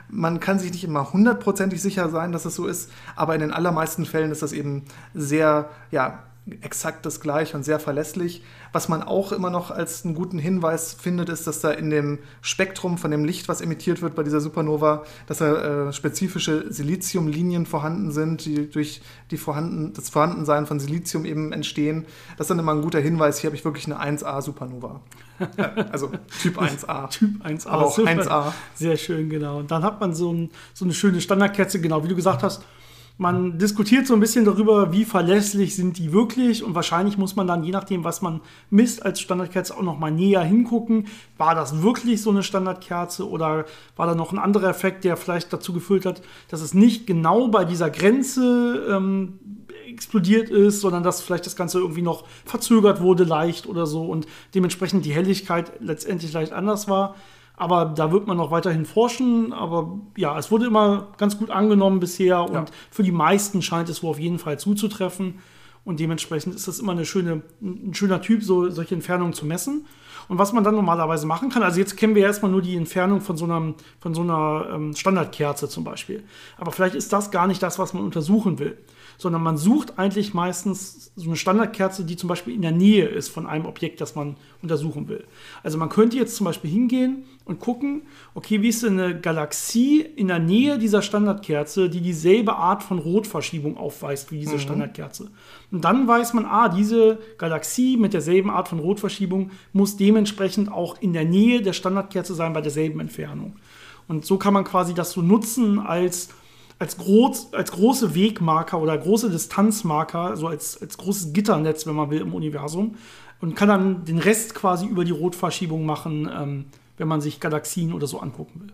man kann sich nicht immer hundertprozentig sicher sein, dass es so ist, aber in den allermeisten Fällen ist das eben sehr, ja, exakt das gleiche und sehr verlässlich. Was man auch immer noch als einen guten Hinweis findet, ist, dass da in dem Spektrum von dem Licht, was emittiert wird bei dieser Supernova, dass da äh, spezifische Siliziumlinien vorhanden sind, die durch die vorhanden, das Vorhandensein von Silizium eben entstehen. Das ist dann immer ein guter Hinweis. Hier habe ich wirklich eine 1A-Supernova. also Typ 1A. Typ 1A. Aber auch 1A. Sehr schön, genau. Und dann hat man so, ein, so eine schöne Standardkerze, genau, wie du gesagt hast man diskutiert so ein bisschen darüber, wie verlässlich sind die wirklich und wahrscheinlich muss man dann, je nachdem, was man misst, als Standardkerze auch noch mal näher hingucken. War das wirklich so eine Standardkerze oder war da noch ein anderer Effekt, der vielleicht dazu geführt hat, dass es nicht genau bei dieser Grenze ähm, explodiert ist, sondern dass vielleicht das Ganze irgendwie noch verzögert wurde leicht oder so und dementsprechend die Helligkeit letztendlich leicht anders war. Aber da wird man noch weiterhin forschen. Aber ja, es wurde immer ganz gut angenommen bisher und ja. für die meisten scheint es wohl auf jeden Fall zuzutreffen. Und dementsprechend ist das immer eine schöne, ein schöner Typ, so, solche Entfernungen zu messen. Und was man dann normalerweise machen kann, also jetzt kennen wir erstmal nur die Entfernung von so einer, von so einer ähm, Standardkerze zum Beispiel. Aber vielleicht ist das gar nicht das, was man untersuchen will sondern man sucht eigentlich meistens so eine Standardkerze, die zum Beispiel in der Nähe ist von einem Objekt, das man untersuchen will. Also man könnte jetzt zum Beispiel hingehen und gucken, okay, wie ist denn eine Galaxie in der Nähe dieser Standardkerze, die dieselbe Art von Rotverschiebung aufweist wie diese mhm. Standardkerze. Und dann weiß man, ah, diese Galaxie mit derselben Art von Rotverschiebung muss dementsprechend auch in der Nähe der Standardkerze sein bei derselben Entfernung. Und so kann man quasi das so nutzen als als, groß, als große Wegmarker oder große Distanzmarker, so als, als großes Gitternetz, wenn man will, im Universum. Und kann dann den Rest quasi über die Rotverschiebung machen, ähm, wenn man sich Galaxien oder so angucken will.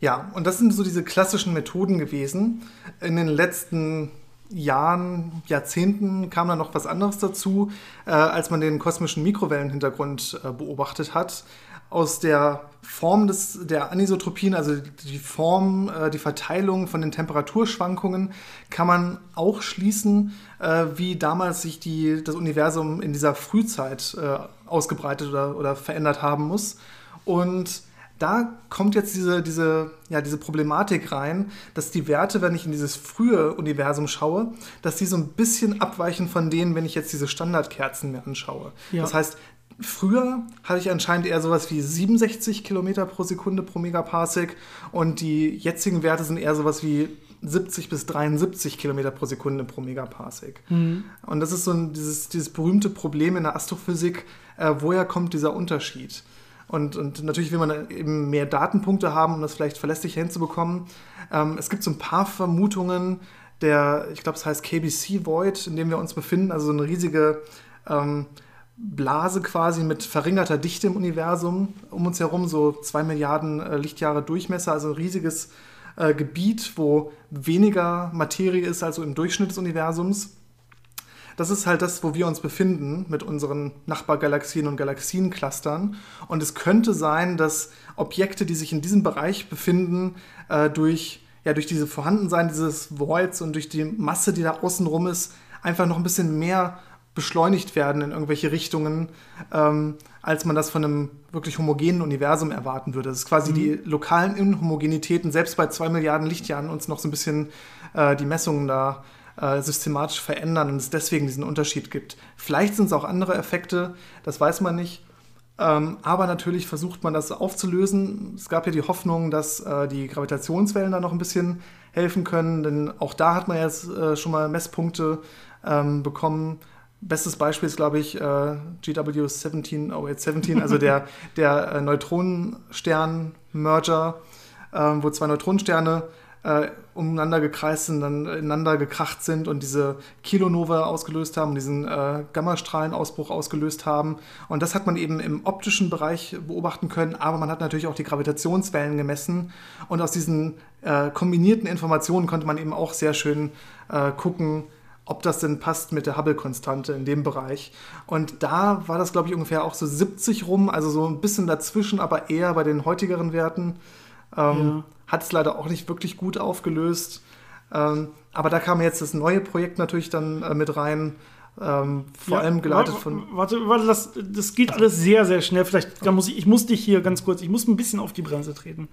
Ja, und das sind so diese klassischen Methoden gewesen. In den letzten Jahren, Jahrzehnten kam da noch was anderes dazu, äh, als man den kosmischen Mikrowellenhintergrund äh, beobachtet hat aus der Form des, der Anisotropien, also die Form, äh, die Verteilung von den Temperaturschwankungen, kann man auch schließen, äh, wie damals sich die, das Universum in dieser Frühzeit äh, ausgebreitet oder, oder verändert haben muss. Und da kommt jetzt diese, diese, ja, diese Problematik rein, dass die Werte, wenn ich in dieses frühe Universum schaue, dass die so ein bisschen abweichen von denen, wenn ich jetzt diese Standardkerzen mir anschaue. Ja. Das heißt, Früher hatte ich anscheinend eher sowas wie 67 Kilometer pro Sekunde pro Megaparsec und die jetzigen Werte sind eher sowas wie 70 bis 73 Kilometer pro Sekunde pro Megaparsec. Mhm. Und das ist so ein, dieses, dieses berühmte Problem in der Astrophysik, äh, woher kommt dieser Unterschied? Und, und natürlich will man eben mehr Datenpunkte haben, um das vielleicht verlässlich hinzubekommen. Ähm, es gibt so ein paar Vermutungen, der, ich glaube, es heißt KBC Void, in dem wir uns befinden, also so eine riesige ähm, Blase quasi mit verringerter Dichte im Universum um uns herum, so zwei Milliarden äh, Lichtjahre Durchmesser, also ein riesiges äh, Gebiet, wo weniger Materie ist als so im Durchschnitt des Universums. Das ist halt das, wo wir uns befinden mit unseren Nachbargalaxien und Galaxienclustern. Und es könnte sein, dass Objekte, die sich in diesem Bereich befinden, äh, durch, ja, durch diese Vorhandensein dieses Voids und durch die Masse, die da außenrum ist, einfach noch ein bisschen mehr beschleunigt werden in irgendwelche Richtungen, ähm, als man das von einem wirklich homogenen Universum erwarten würde. Das ist quasi mhm. die lokalen Inhomogenitäten, selbst bei zwei Milliarden Lichtjahren, uns noch so ein bisschen äh, die Messungen da äh, systematisch verändern und es deswegen diesen Unterschied gibt. Vielleicht sind es auch andere Effekte, das weiß man nicht. Ähm, aber natürlich versucht man das aufzulösen. Es gab ja die Hoffnung, dass äh, die Gravitationswellen da noch ein bisschen helfen können, denn auch da hat man jetzt äh, schon mal Messpunkte ähm, bekommen, Bestes Beispiel ist, glaube ich, äh, GW 17017, also der, der äh, Neutronenstern-Merger, äh, wo zwei Neutronensterne äh, umeinander gekreist sind, dann ineinander gekracht sind und diese Kilonova ausgelöst haben, diesen äh, Gammastrahlenausbruch ausgelöst haben. Und das hat man eben im optischen Bereich beobachten können, aber man hat natürlich auch die Gravitationswellen gemessen. Und aus diesen äh, kombinierten Informationen konnte man eben auch sehr schön äh, gucken, ob das denn passt mit der Hubble-Konstante in dem Bereich. Und da war das, glaube ich, ungefähr auch so 70 rum, also so ein bisschen dazwischen, aber eher bei den heutigeren Werten. Ähm, ja. Hat es leider auch nicht wirklich gut aufgelöst. Ähm, aber da kam jetzt das neue Projekt natürlich dann äh, mit rein. Ähm, vor ja, allem geleitet von. Warte, warte, das, das geht alles sehr, sehr schnell. Vielleicht da muss ich, ich muss dich hier ganz kurz, ich muss ein bisschen auf die Bremse treten.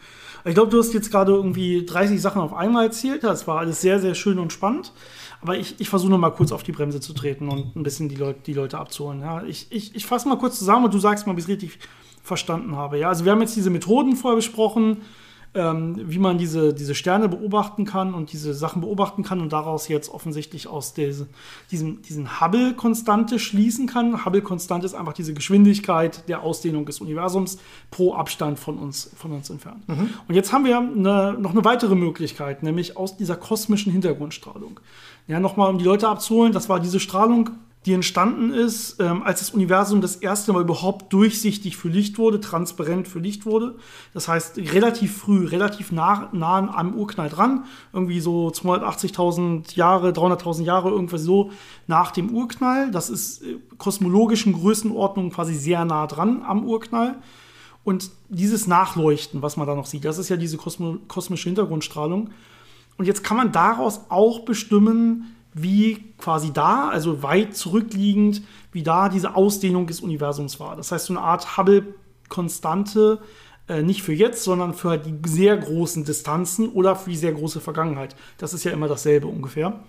Ich glaube, du hast jetzt gerade irgendwie 30 Sachen auf einmal erzählt. Das war alles sehr, sehr schön und spannend. Aber ich, ich versuche noch mal kurz auf die Bremse zu treten und ein bisschen die, Leut, die Leute abzuholen. Ja, ich ich, ich fasse mal kurz zusammen und du sagst mal, ob ich es richtig verstanden habe. Ja, also wir haben jetzt diese Methoden vorher besprochen ähm, wie man diese, diese Sterne beobachten kann und diese Sachen beobachten kann und daraus jetzt offensichtlich aus diese, diesem, diesen Hubble-Konstante schließen kann. Hubble-Konstante ist einfach diese Geschwindigkeit der Ausdehnung des Universums pro Abstand von uns, von uns entfernt. Mhm. Und jetzt haben wir eine, noch eine weitere Möglichkeit, nämlich aus dieser kosmischen Hintergrundstrahlung. Ja, nochmal, um die Leute abzuholen, das war diese Strahlung, die entstanden ist, ähm, als das Universum das erste Mal überhaupt durchsichtig für Licht wurde, transparent für Licht wurde. Das heißt, relativ früh, relativ nah, nah am Urknall dran, irgendwie so 280.000 Jahre, 300.000 Jahre, irgendwas so nach dem Urknall. Das ist äh, kosmologischen Größenordnungen quasi sehr nah dran am Urknall. Und dieses Nachleuchten, was man da noch sieht, das ist ja diese kosmische Hintergrundstrahlung. Und jetzt kann man daraus auch bestimmen, wie quasi da, also weit zurückliegend, wie da diese Ausdehnung des Universums war. Das heißt, so eine Art Hubble-Konstante, äh, nicht für jetzt, sondern für die sehr großen Distanzen oder für die sehr große Vergangenheit. Das ist ja immer dasselbe ungefähr.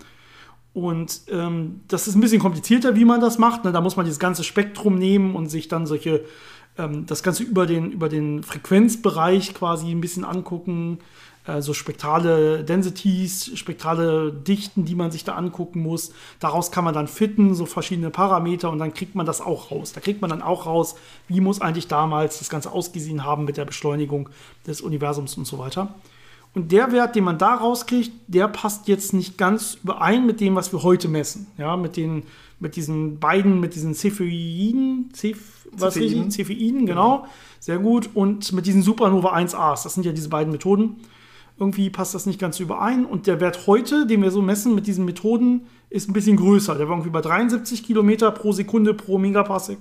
Und ähm, das ist ein bisschen komplizierter, wie man das macht. Ne? Da muss man dieses ganze Spektrum nehmen und sich dann solche, ähm, das Ganze über den, über den Frequenzbereich quasi ein bisschen angucken äh, so spektrale Densities, spektrale Dichten, die man sich da angucken muss. Daraus kann man dann fitten, so verschiedene Parameter und dann kriegt man das auch raus. Da kriegt man dann auch raus, wie muss eigentlich damals das Ganze ausgesehen haben mit der Beschleunigung des Universums und so weiter. Und der Wert, den man da rauskriegt, der passt jetzt nicht ganz überein mit dem, was wir heute messen. Ja, mit den, mit diesen beiden, mit diesen Cepheiden, Ceph, was Cepheiden. Cepheiden, genau, sehr gut. Und mit diesen Supernova 1As, das sind ja diese beiden Methoden. Irgendwie passt das nicht ganz überein. Und der Wert heute, den wir so messen mit diesen Methoden, ist ein bisschen größer. Der war irgendwie bei 73 Kilometer pro Sekunde pro Megaparsec.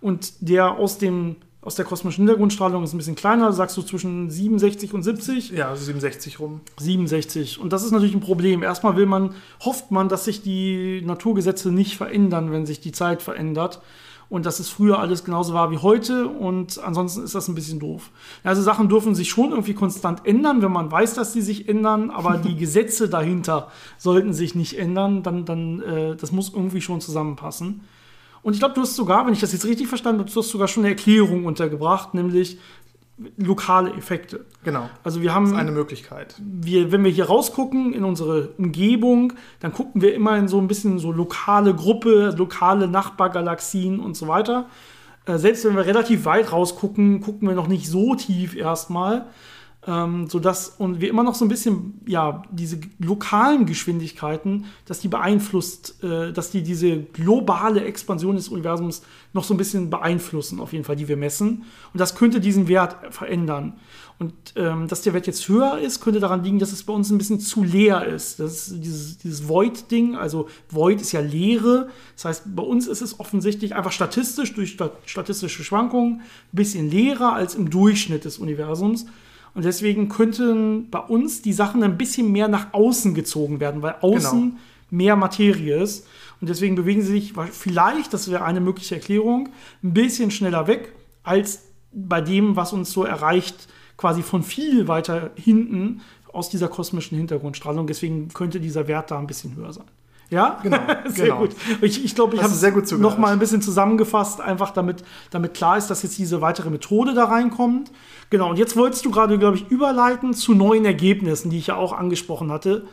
Und der aus, dem, aus der kosmischen Hintergrundstrahlung ist ein bisschen kleiner. Sagst du zwischen 67 und 70? Ja, also 67 rum. 67. Und das ist natürlich ein Problem. Erstmal will man, hofft man, dass sich die Naturgesetze nicht verändern, wenn sich die Zeit verändert und dass es früher alles genauso war wie heute und ansonsten ist das ein bisschen doof. Also Sachen dürfen sich schon irgendwie konstant ändern, wenn man weiß, dass sie sich ändern, aber die Gesetze dahinter sollten sich nicht ändern, dann, dann äh, das muss irgendwie schon zusammenpassen. Und ich glaube, du hast sogar, wenn ich das jetzt richtig verstanden habe, du hast sogar schon eine Erklärung untergebracht, nämlich lokale Effekte. Genau. Also wir haben das ist eine Möglichkeit. Wir, wenn wir hier rausgucken in unsere Umgebung, dann gucken wir immer in so ein bisschen so lokale Gruppe, lokale Nachbargalaxien und so weiter. Äh, selbst wenn wir relativ weit rausgucken, gucken wir noch nicht so tief erstmal ähm, sodass und wir immer noch so ein bisschen, ja, diese lokalen Geschwindigkeiten, dass die beeinflusst, äh, dass die diese globale Expansion des Universums noch so ein bisschen beeinflussen, auf jeden Fall, die wir messen. Und das könnte diesen Wert verändern. Und ähm, dass der Wert jetzt höher ist, könnte daran liegen, dass es bei uns ein bisschen zu leer ist. Das ist dieses, dieses Void-Ding, also Void ist ja Leere. Das heißt, bei uns ist es offensichtlich einfach statistisch, durch statistische Schwankungen, ein bisschen leerer als im Durchschnitt des Universums. Und deswegen könnten bei uns die Sachen ein bisschen mehr nach außen gezogen werden, weil außen genau. mehr Materie ist. Und deswegen bewegen sie sich vielleicht, das wäre eine mögliche Erklärung, ein bisschen schneller weg als bei dem, was uns so erreicht, quasi von viel weiter hinten aus dieser kosmischen Hintergrundstrahlung. Deswegen könnte dieser Wert da ein bisschen höher sein. Ja, genau. sehr genau. gut. Ich, ich glaube, ich habe sehr gut noch mal ein bisschen zusammengefasst, einfach damit, damit klar ist, dass jetzt diese weitere Methode da reinkommt. Genau, und jetzt wolltest du gerade, glaube ich, überleiten zu neuen Ergebnissen, die ich ja auch angesprochen hatte.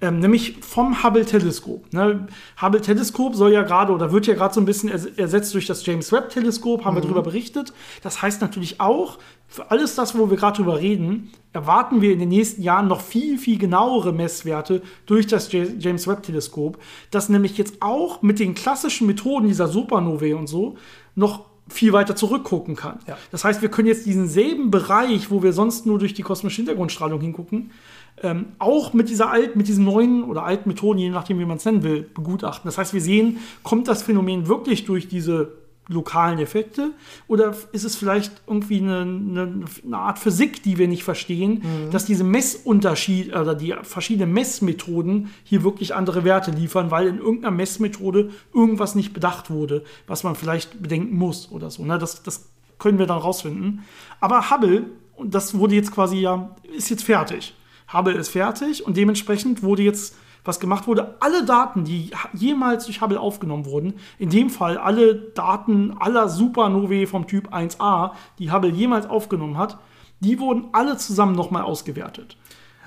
Ähm, nämlich vom Hubble-Teleskop. Ne? Hubble-Teleskop soll ja gerade oder wird ja gerade so ein bisschen ersetzt durch das James Webb-Teleskop, haben mhm. wir darüber berichtet. Das heißt natürlich auch, für alles das, wo wir gerade drüber reden, erwarten wir in den nächsten Jahren noch viel, viel genauere Messwerte durch das James Webb-Teleskop, das nämlich jetzt auch mit den klassischen Methoden dieser Supernovae und so noch viel weiter zurückgucken kann. Ja. Das heißt, wir können jetzt diesen selben Bereich, wo wir sonst nur durch die kosmische Hintergrundstrahlung hingucken, ähm, auch mit dieser alten, mit diesen neuen oder alten Methoden, je nachdem, wie man es nennen will, begutachten. Das heißt, wir sehen, kommt das Phänomen wirklich durch diese lokalen Effekte oder ist es vielleicht irgendwie eine, eine, eine Art Physik, die wir nicht verstehen, mhm. dass diese Messunterschied oder die verschiedenen Messmethoden hier wirklich andere Werte liefern, weil in irgendeiner Messmethode irgendwas nicht bedacht wurde, was man vielleicht bedenken muss oder so. Ne? Das, das können wir dann rausfinden. Aber Hubble, und das wurde jetzt quasi ja, ist jetzt fertig. Hubble ist fertig und dementsprechend wurde jetzt was gemacht wurde, alle Daten, die jemals durch Hubble aufgenommen wurden, in dem Fall alle Daten aller Supernovae vom Typ 1a, die Hubble jemals aufgenommen hat, die wurden alle zusammen nochmal ausgewertet.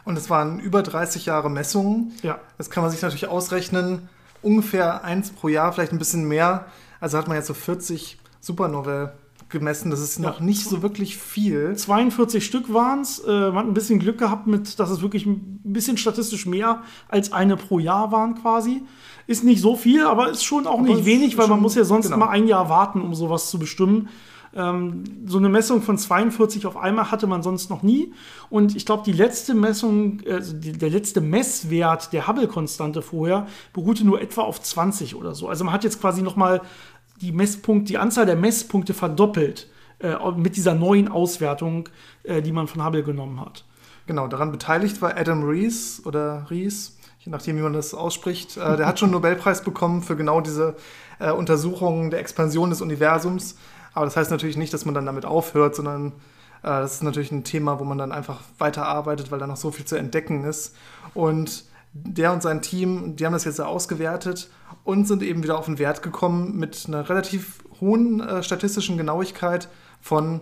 Und es waren über 30 Jahre Messungen. Ja. Das kann man sich natürlich ausrechnen. Ungefähr eins pro Jahr, vielleicht ein bisschen mehr. Also hat man jetzt so 40 Supernovae gemessen. Das ist noch ja. nicht so wirklich viel. 42 Stück waren es. Äh, man hat ein bisschen Glück gehabt mit, dass es wirklich ein bisschen statistisch mehr als eine pro Jahr waren quasi. Ist nicht so viel, aber ist schon auch aber nicht wenig, weil man muss ja sonst genau. immer ein Jahr warten, um sowas zu bestimmen. Ähm, so eine Messung von 42 auf einmal hatte man sonst noch nie. Und ich glaube, die letzte Messung, also die, der letzte Messwert der Hubble-Konstante vorher beruhte nur etwa auf 20 oder so. Also man hat jetzt quasi noch mal die Messpunkte, die Anzahl der Messpunkte verdoppelt äh, mit dieser neuen Auswertung, äh, die man von Hubble genommen hat. Genau, daran beteiligt war Adam Rees oder Rees, je nachdem, wie man das ausspricht. Äh, der hat schon einen Nobelpreis bekommen für genau diese äh, Untersuchungen der Expansion des Universums. Aber das heißt natürlich nicht, dass man dann damit aufhört, sondern äh, das ist natürlich ein Thema, wo man dann einfach weiterarbeitet, weil da noch so viel zu entdecken ist. Und der und sein Team, die haben das jetzt ausgewertet und sind eben wieder auf einen Wert gekommen mit einer relativ hohen äh, statistischen Genauigkeit von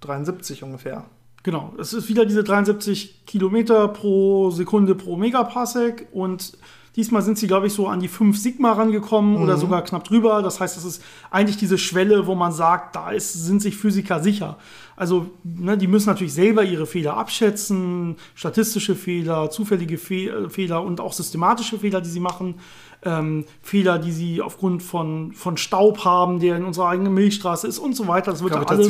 73 ungefähr. Genau, es ist wieder diese 73 Kilometer pro Sekunde pro Megaparsec und diesmal sind sie, glaube ich, so an die 5 Sigma rangekommen mhm. oder sogar knapp drüber. Das heißt, das ist eigentlich diese Schwelle, wo man sagt, da ist, sind sich Physiker sicher. Also, ne, die müssen natürlich selber ihre Fehler abschätzen, statistische Fehler, zufällige Fe Fehler und auch systematische Fehler, die sie machen. Ähm, Fehler, die sie aufgrund von, von Staub haben, der in unserer eigenen Milchstraße ist und so weiter. Das wird, da alles,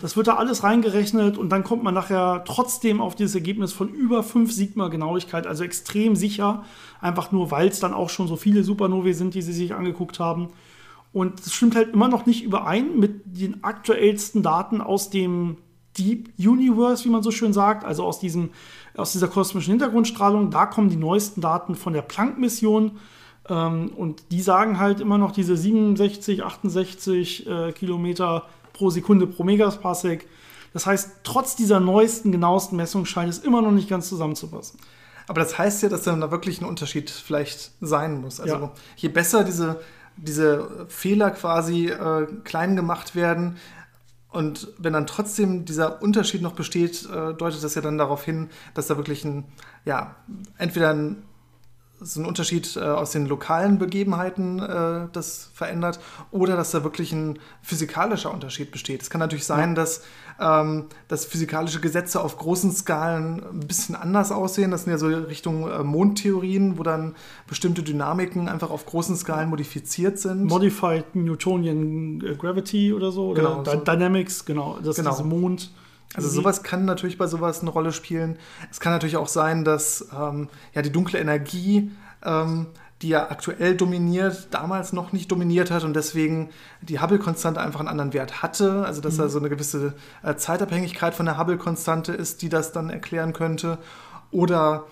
das wird da alles reingerechnet und dann kommt man nachher trotzdem auf dieses Ergebnis von über 5 Sigma Genauigkeit, also extrem sicher, einfach nur, weil es dann auch schon so viele Supernovae sind, die sie sich angeguckt haben. Und es stimmt halt immer noch nicht überein mit den aktuellsten Daten aus dem Deep Universe, wie man so schön sagt, also aus, diesem, aus dieser kosmischen Hintergrundstrahlung. Da kommen die neuesten Daten von der Planck-Mission. Ähm, und die sagen halt immer noch diese 67, 68 äh, Kilometer pro Sekunde pro Megaparsec. Das heißt, trotz dieser neuesten, genauesten Messung scheint es immer noch nicht ganz zusammenzupassen. Aber das heißt ja, dass dann da wirklich ein Unterschied vielleicht sein muss. Also ja. je besser diese diese Fehler quasi äh, klein gemacht werden. Und wenn dann trotzdem dieser Unterschied noch besteht, äh, deutet das ja dann darauf hin, dass da wirklich ein, ja, entweder ein so ein Unterschied äh, aus den lokalen Begebenheiten äh, das verändert oder dass da wirklich ein physikalischer Unterschied besteht. Es kann natürlich sein, ja. dass, ähm, dass physikalische Gesetze auf großen Skalen ein bisschen anders aussehen. Das sind ja so Richtung äh, Mondtheorien, wo dann bestimmte Dynamiken einfach auf großen Skalen modifiziert sind. Modified Newtonian äh, Gravity oder so. Oder genau, so. Dynamics, genau. Das genau. ist Mond. Also sowas kann natürlich bei sowas eine Rolle spielen. Es kann natürlich auch sein, dass ähm, ja, die dunkle Energie, ähm, die ja aktuell dominiert, damals noch nicht dominiert hat und deswegen die Hubble-Konstante einfach einen anderen Wert hatte. Also dass mhm. da so eine gewisse äh, Zeitabhängigkeit von der Hubble-Konstante ist, die das dann erklären könnte. Oder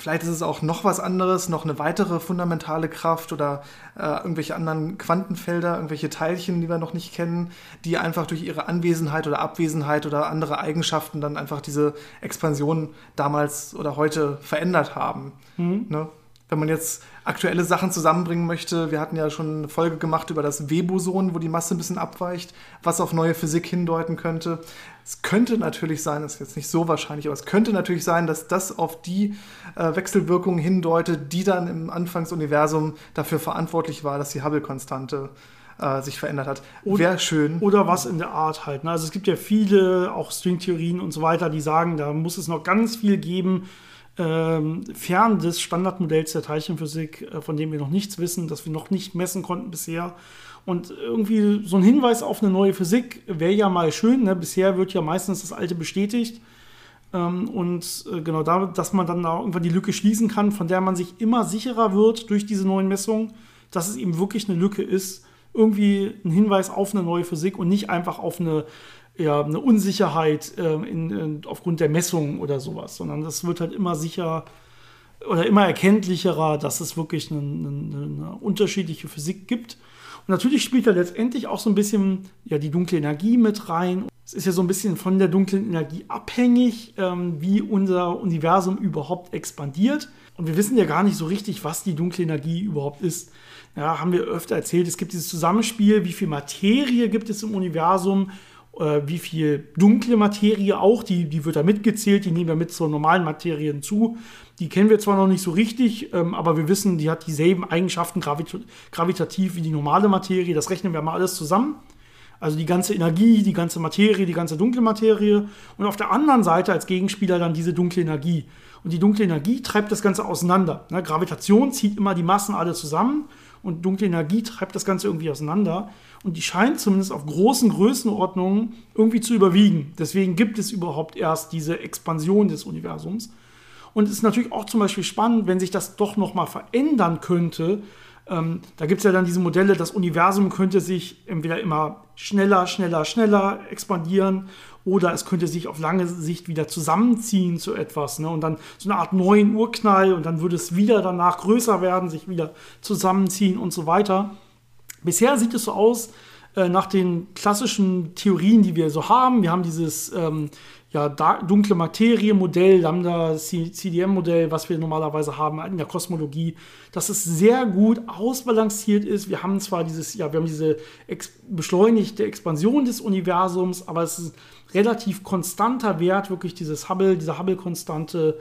Vielleicht ist es auch noch was anderes, noch eine weitere fundamentale Kraft oder äh, irgendwelche anderen Quantenfelder, irgendwelche Teilchen, die wir noch nicht kennen, die einfach durch ihre Anwesenheit oder Abwesenheit oder andere Eigenschaften dann einfach diese Expansion damals oder heute verändert haben. Mhm. Ne? Wenn man jetzt aktuelle Sachen zusammenbringen möchte, wir hatten ja schon eine Folge gemacht über das W-Boson, wo die Masse ein bisschen abweicht, was auf neue Physik hindeuten könnte. Es könnte natürlich sein, das ist jetzt nicht so wahrscheinlich, aber es könnte natürlich sein, dass das auf die äh, Wechselwirkungen hindeutet, die dann im Anfangsuniversum dafür verantwortlich war, dass die Hubble-Konstante äh, sich verändert hat. Wäre schön. Oder was in der Art halt. Ne? Also es gibt ja viele, auch Stringtheorien und so weiter, die sagen, da muss es noch ganz viel geben, fern des Standardmodells der Teilchenphysik, äh, von dem wir noch nichts wissen, das wir noch nicht messen konnten bisher. Und irgendwie so ein Hinweis auf eine neue Physik wäre ja mal schön. Ne? Bisher wird ja meistens das Alte bestätigt. Ähm, und äh, genau da, dass man dann da irgendwann die Lücke schließen kann, von der man sich immer sicherer wird durch diese neuen Messungen, dass es eben wirklich eine Lücke ist. Irgendwie ein Hinweis auf eine neue Physik und nicht einfach auf eine ja, eine Unsicherheit äh, in, in, aufgrund der Messungen oder sowas, sondern das wird halt immer sicher oder immer erkenntlicherer, dass es wirklich eine, eine, eine unterschiedliche Physik gibt. Und natürlich spielt da letztendlich auch so ein bisschen ja, die dunkle Energie mit rein. Es ist ja so ein bisschen von der dunklen Energie abhängig, ähm, wie unser Universum überhaupt expandiert. Und wir wissen ja gar nicht so richtig, was die dunkle Energie überhaupt ist. Ja, haben wir öfter erzählt, es gibt dieses Zusammenspiel, wie viel Materie gibt es im Universum, äh, wie viel dunkle Materie auch, die, die wird da mitgezählt, die nehmen wir mit zur normalen Materie hinzu. Die kennen wir zwar noch nicht so richtig, ähm, aber wir wissen, die hat dieselben Eigenschaften gravit gravitativ wie die normale Materie. Das rechnen wir mal alles zusammen. Also die ganze Energie, die ganze Materie, die ganze dunkle Materie. Und auf der anderen Seite als Gegenspieler dann diese dunkle Energie. Und die dunkle Energie treibt das Ganze auseinander. Ne? Gravitation zieht immer die Massen alle zusammen und dunkle Energie treibt das Ganze irgendwie auseinander. Und die scheint zumindest auf großen Größenordnungen irgendwie zu überwiegen. Deswegen gibt es überhaupt erst diese Expansion des Universums. Und es ist natürlich auch zum Beispiel spannend, wenn sich das doch nochmal verändern könnte. Ähm, da gibt es ja dann diese Modelle, das Universum könnte sich entweder immer schneller, schneller, schneller expandieren oder es könnte sich auf lange Sicht wieder zusammenziehen zu etwas ne? und dann so eine Art neuen Urknall und dann würde es wieder danach größer werden, sich wieder zusammenziehen und so weiter. Bisher sieht es so aus, äh, nach den klassischen Theorien, die wir so haben. Wir haben dieses ähm, ja, dunkle Materie-Modell, Lambda-CDM-Modell, was wir normalerweise haben in der Kosmologie, dass es sehr gut ausbalanciert ist. Wir haben zwar dieses, ja, wir haben diese ex beschleunigte Expansion des Universums, aber es ist relativ konstanter Wert, wirklich dieses Hubble, diese Hubble-Konstante.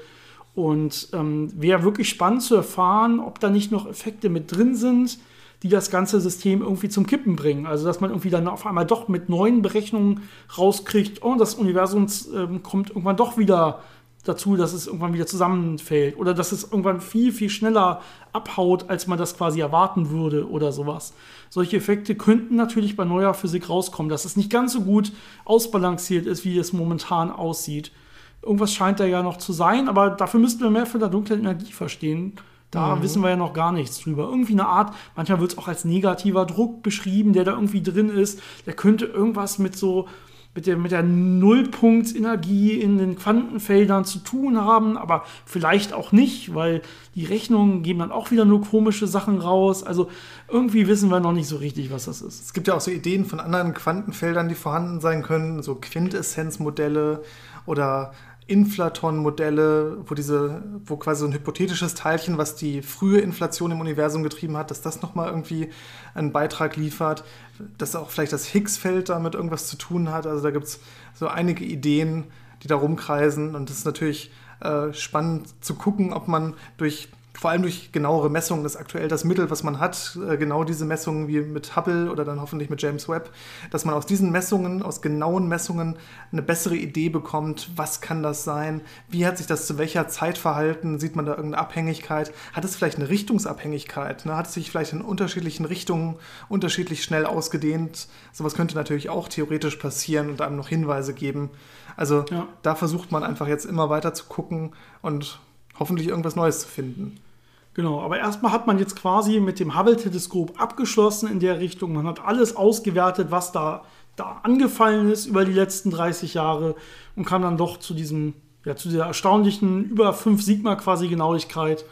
Und ähm, wäre wirklich spannend zu erfahren, ob da nicht noch Effekte mit drin sind die das ganze System irgendwie zum Kippen bringen. Also dass man irgendwie dann auf einmal doch mit neuen Berechnungen rauskriegt, oh, das Universum äh, kommt irgendwann doch wieder dazu, dass es irgendwann wieder zusammenfällt oder dass es irgendwann viel, viel schneller abhaut, als man das quasi erwarten würde oder sowas. Solche Effekte könnten natürlich bei neuer Physik rauskommen, dass es nicht ganz so gut ausbalanciert ist, wie es momentan aussieht. Irgendwas scheint da ja noch zu sein, aber dafür müssten wir mehr von der dunklen Energie verstehen. Da mhm. wissen wir ja noch gar nichts drüber. Irgendwie eine Art, manchmal wird es auch als negativer Druck beschrieben, der da irgendwie drin ist. Der könnte irgendwas mit so, mit der, mit der Nullpunktsenergie in den Quantenfeldern zu tun haben, aber vielleicht auch nicht, weil die Rechnungen geben dann auch wieder nur komische Sachen raus. Also irgendwie wissen wir noch nicht so richtig, was das ist. Es gibt ja auch so Ideen von anderen Quantenfeldern, die vorhanden sein können, so Quintessenzmodelle oder Inflaton-Modelle, wo diese, wo quasi so ein hypothetisches Teilchen, was die frühe Inflation im Universum getrieben hat, dass das nochmal irgendwie einen Beitrag liefert, dass auch vielleicht das Higgs-Feld damit irgendwas zu tun hat. Also da gibt es so einige Ideen, die da rumkreisen und das ist natürlich äh, spannend zu gucken, ob man durch vor allem durch genauere Messungen ist aktuell das Mittel, was man hat, äh, genau diese Messungen wie mit Hubble oder dann hoffentlich mit James Webb, dass man aus diesen Messungen, aus genauen Messungen eine bessere Idee bekommt, was kann das sein, wie hat sich das zu welcher Zeit verhalten, sieht man da irgendeine Abhängigkeit, hat es vielleicht eine Richtungsabhängigkeit, ne? hat es sich vielleicht in unterschiedlichen Richtungen unterschiedlich schnell ausgedehnt, sowas könnte natürlich auch theoretisch passieren und einem noch Hinweise geben. Also ja. da versucht man einfach jetzt immer weiter zu gucken und hoffentlich irgendwas Neues zu finden. Genau, aber erstmal hat man jetzt quasi mit dem Hubble-Teleskop abgeschlossen in der Richtung. Man hat alles ausgewertet, was da, da angefallen ist über die letzten 30 Jahre und kam dann doch zu diesem, ja, zu dieser erstaunlichen über 5 Sigma quasi Genauigkeit,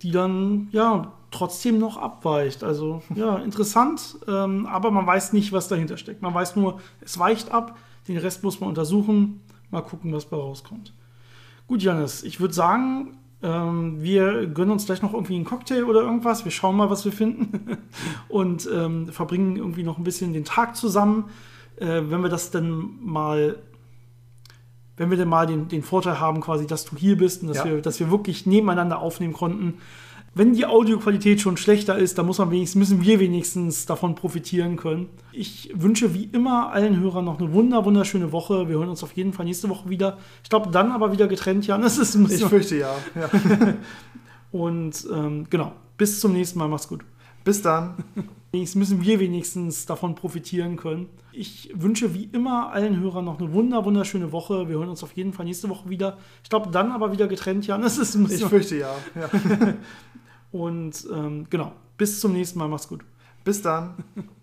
die dann ja trotzdem noch abweicht. Also ja, interessant, ähm, aber man weiß nicht, was dahinter steckt. Man weiß nur, es weicht ab, den Rest muss man untersuchen, mal gucken, was bei rauskommt. Gut, Janis, ich würde sagen, Ähm, wir gönnen uns gleich noch irgendwie einen Cocktail oder irgendwas. Wir schauen mal, was wir finden. Und ähm, verbringen irgendwie noch ein bisschen den Tag zusammen. Äh, wenn wir das dann mal, wenn wir dann mal den, den Vorteil haben, quasi, dass du hier bist und dass, Ja. wir, dass wir wirklich nebeneinander aufnehmen konnten. Wenn die Audioqualität schon schlechter ist, dann muss man wenigstens, müssen wir wenigstens davon profitieren können. Ich wünsche wie immer allen Hörern noch eine wunder, wunderschöne Woche. Wir hören uns auf jeden Fall nächste Woche wieder. Ich glaube, dann aber wieder getrennt, Jan. Das ist Ich fürchte ja. ja. und ähm, genau, bis zum nächsten Mal. Mach's gut. Bis dann. Wenigstens müssen wir wenigstens davon profitieren können. Ich wünsche wie immer allen Hörern noch eine wunder, wunderschöne Woche. Wir hören uns auf jeden Fall nächste Woche wieder. Ich glaube, dann aber wieder getrennt, Jan. Das ist ein Ich fürchte ja. ja. und ähm, genau, bis zum nächsten Mal. Mach's gut. Bis dann.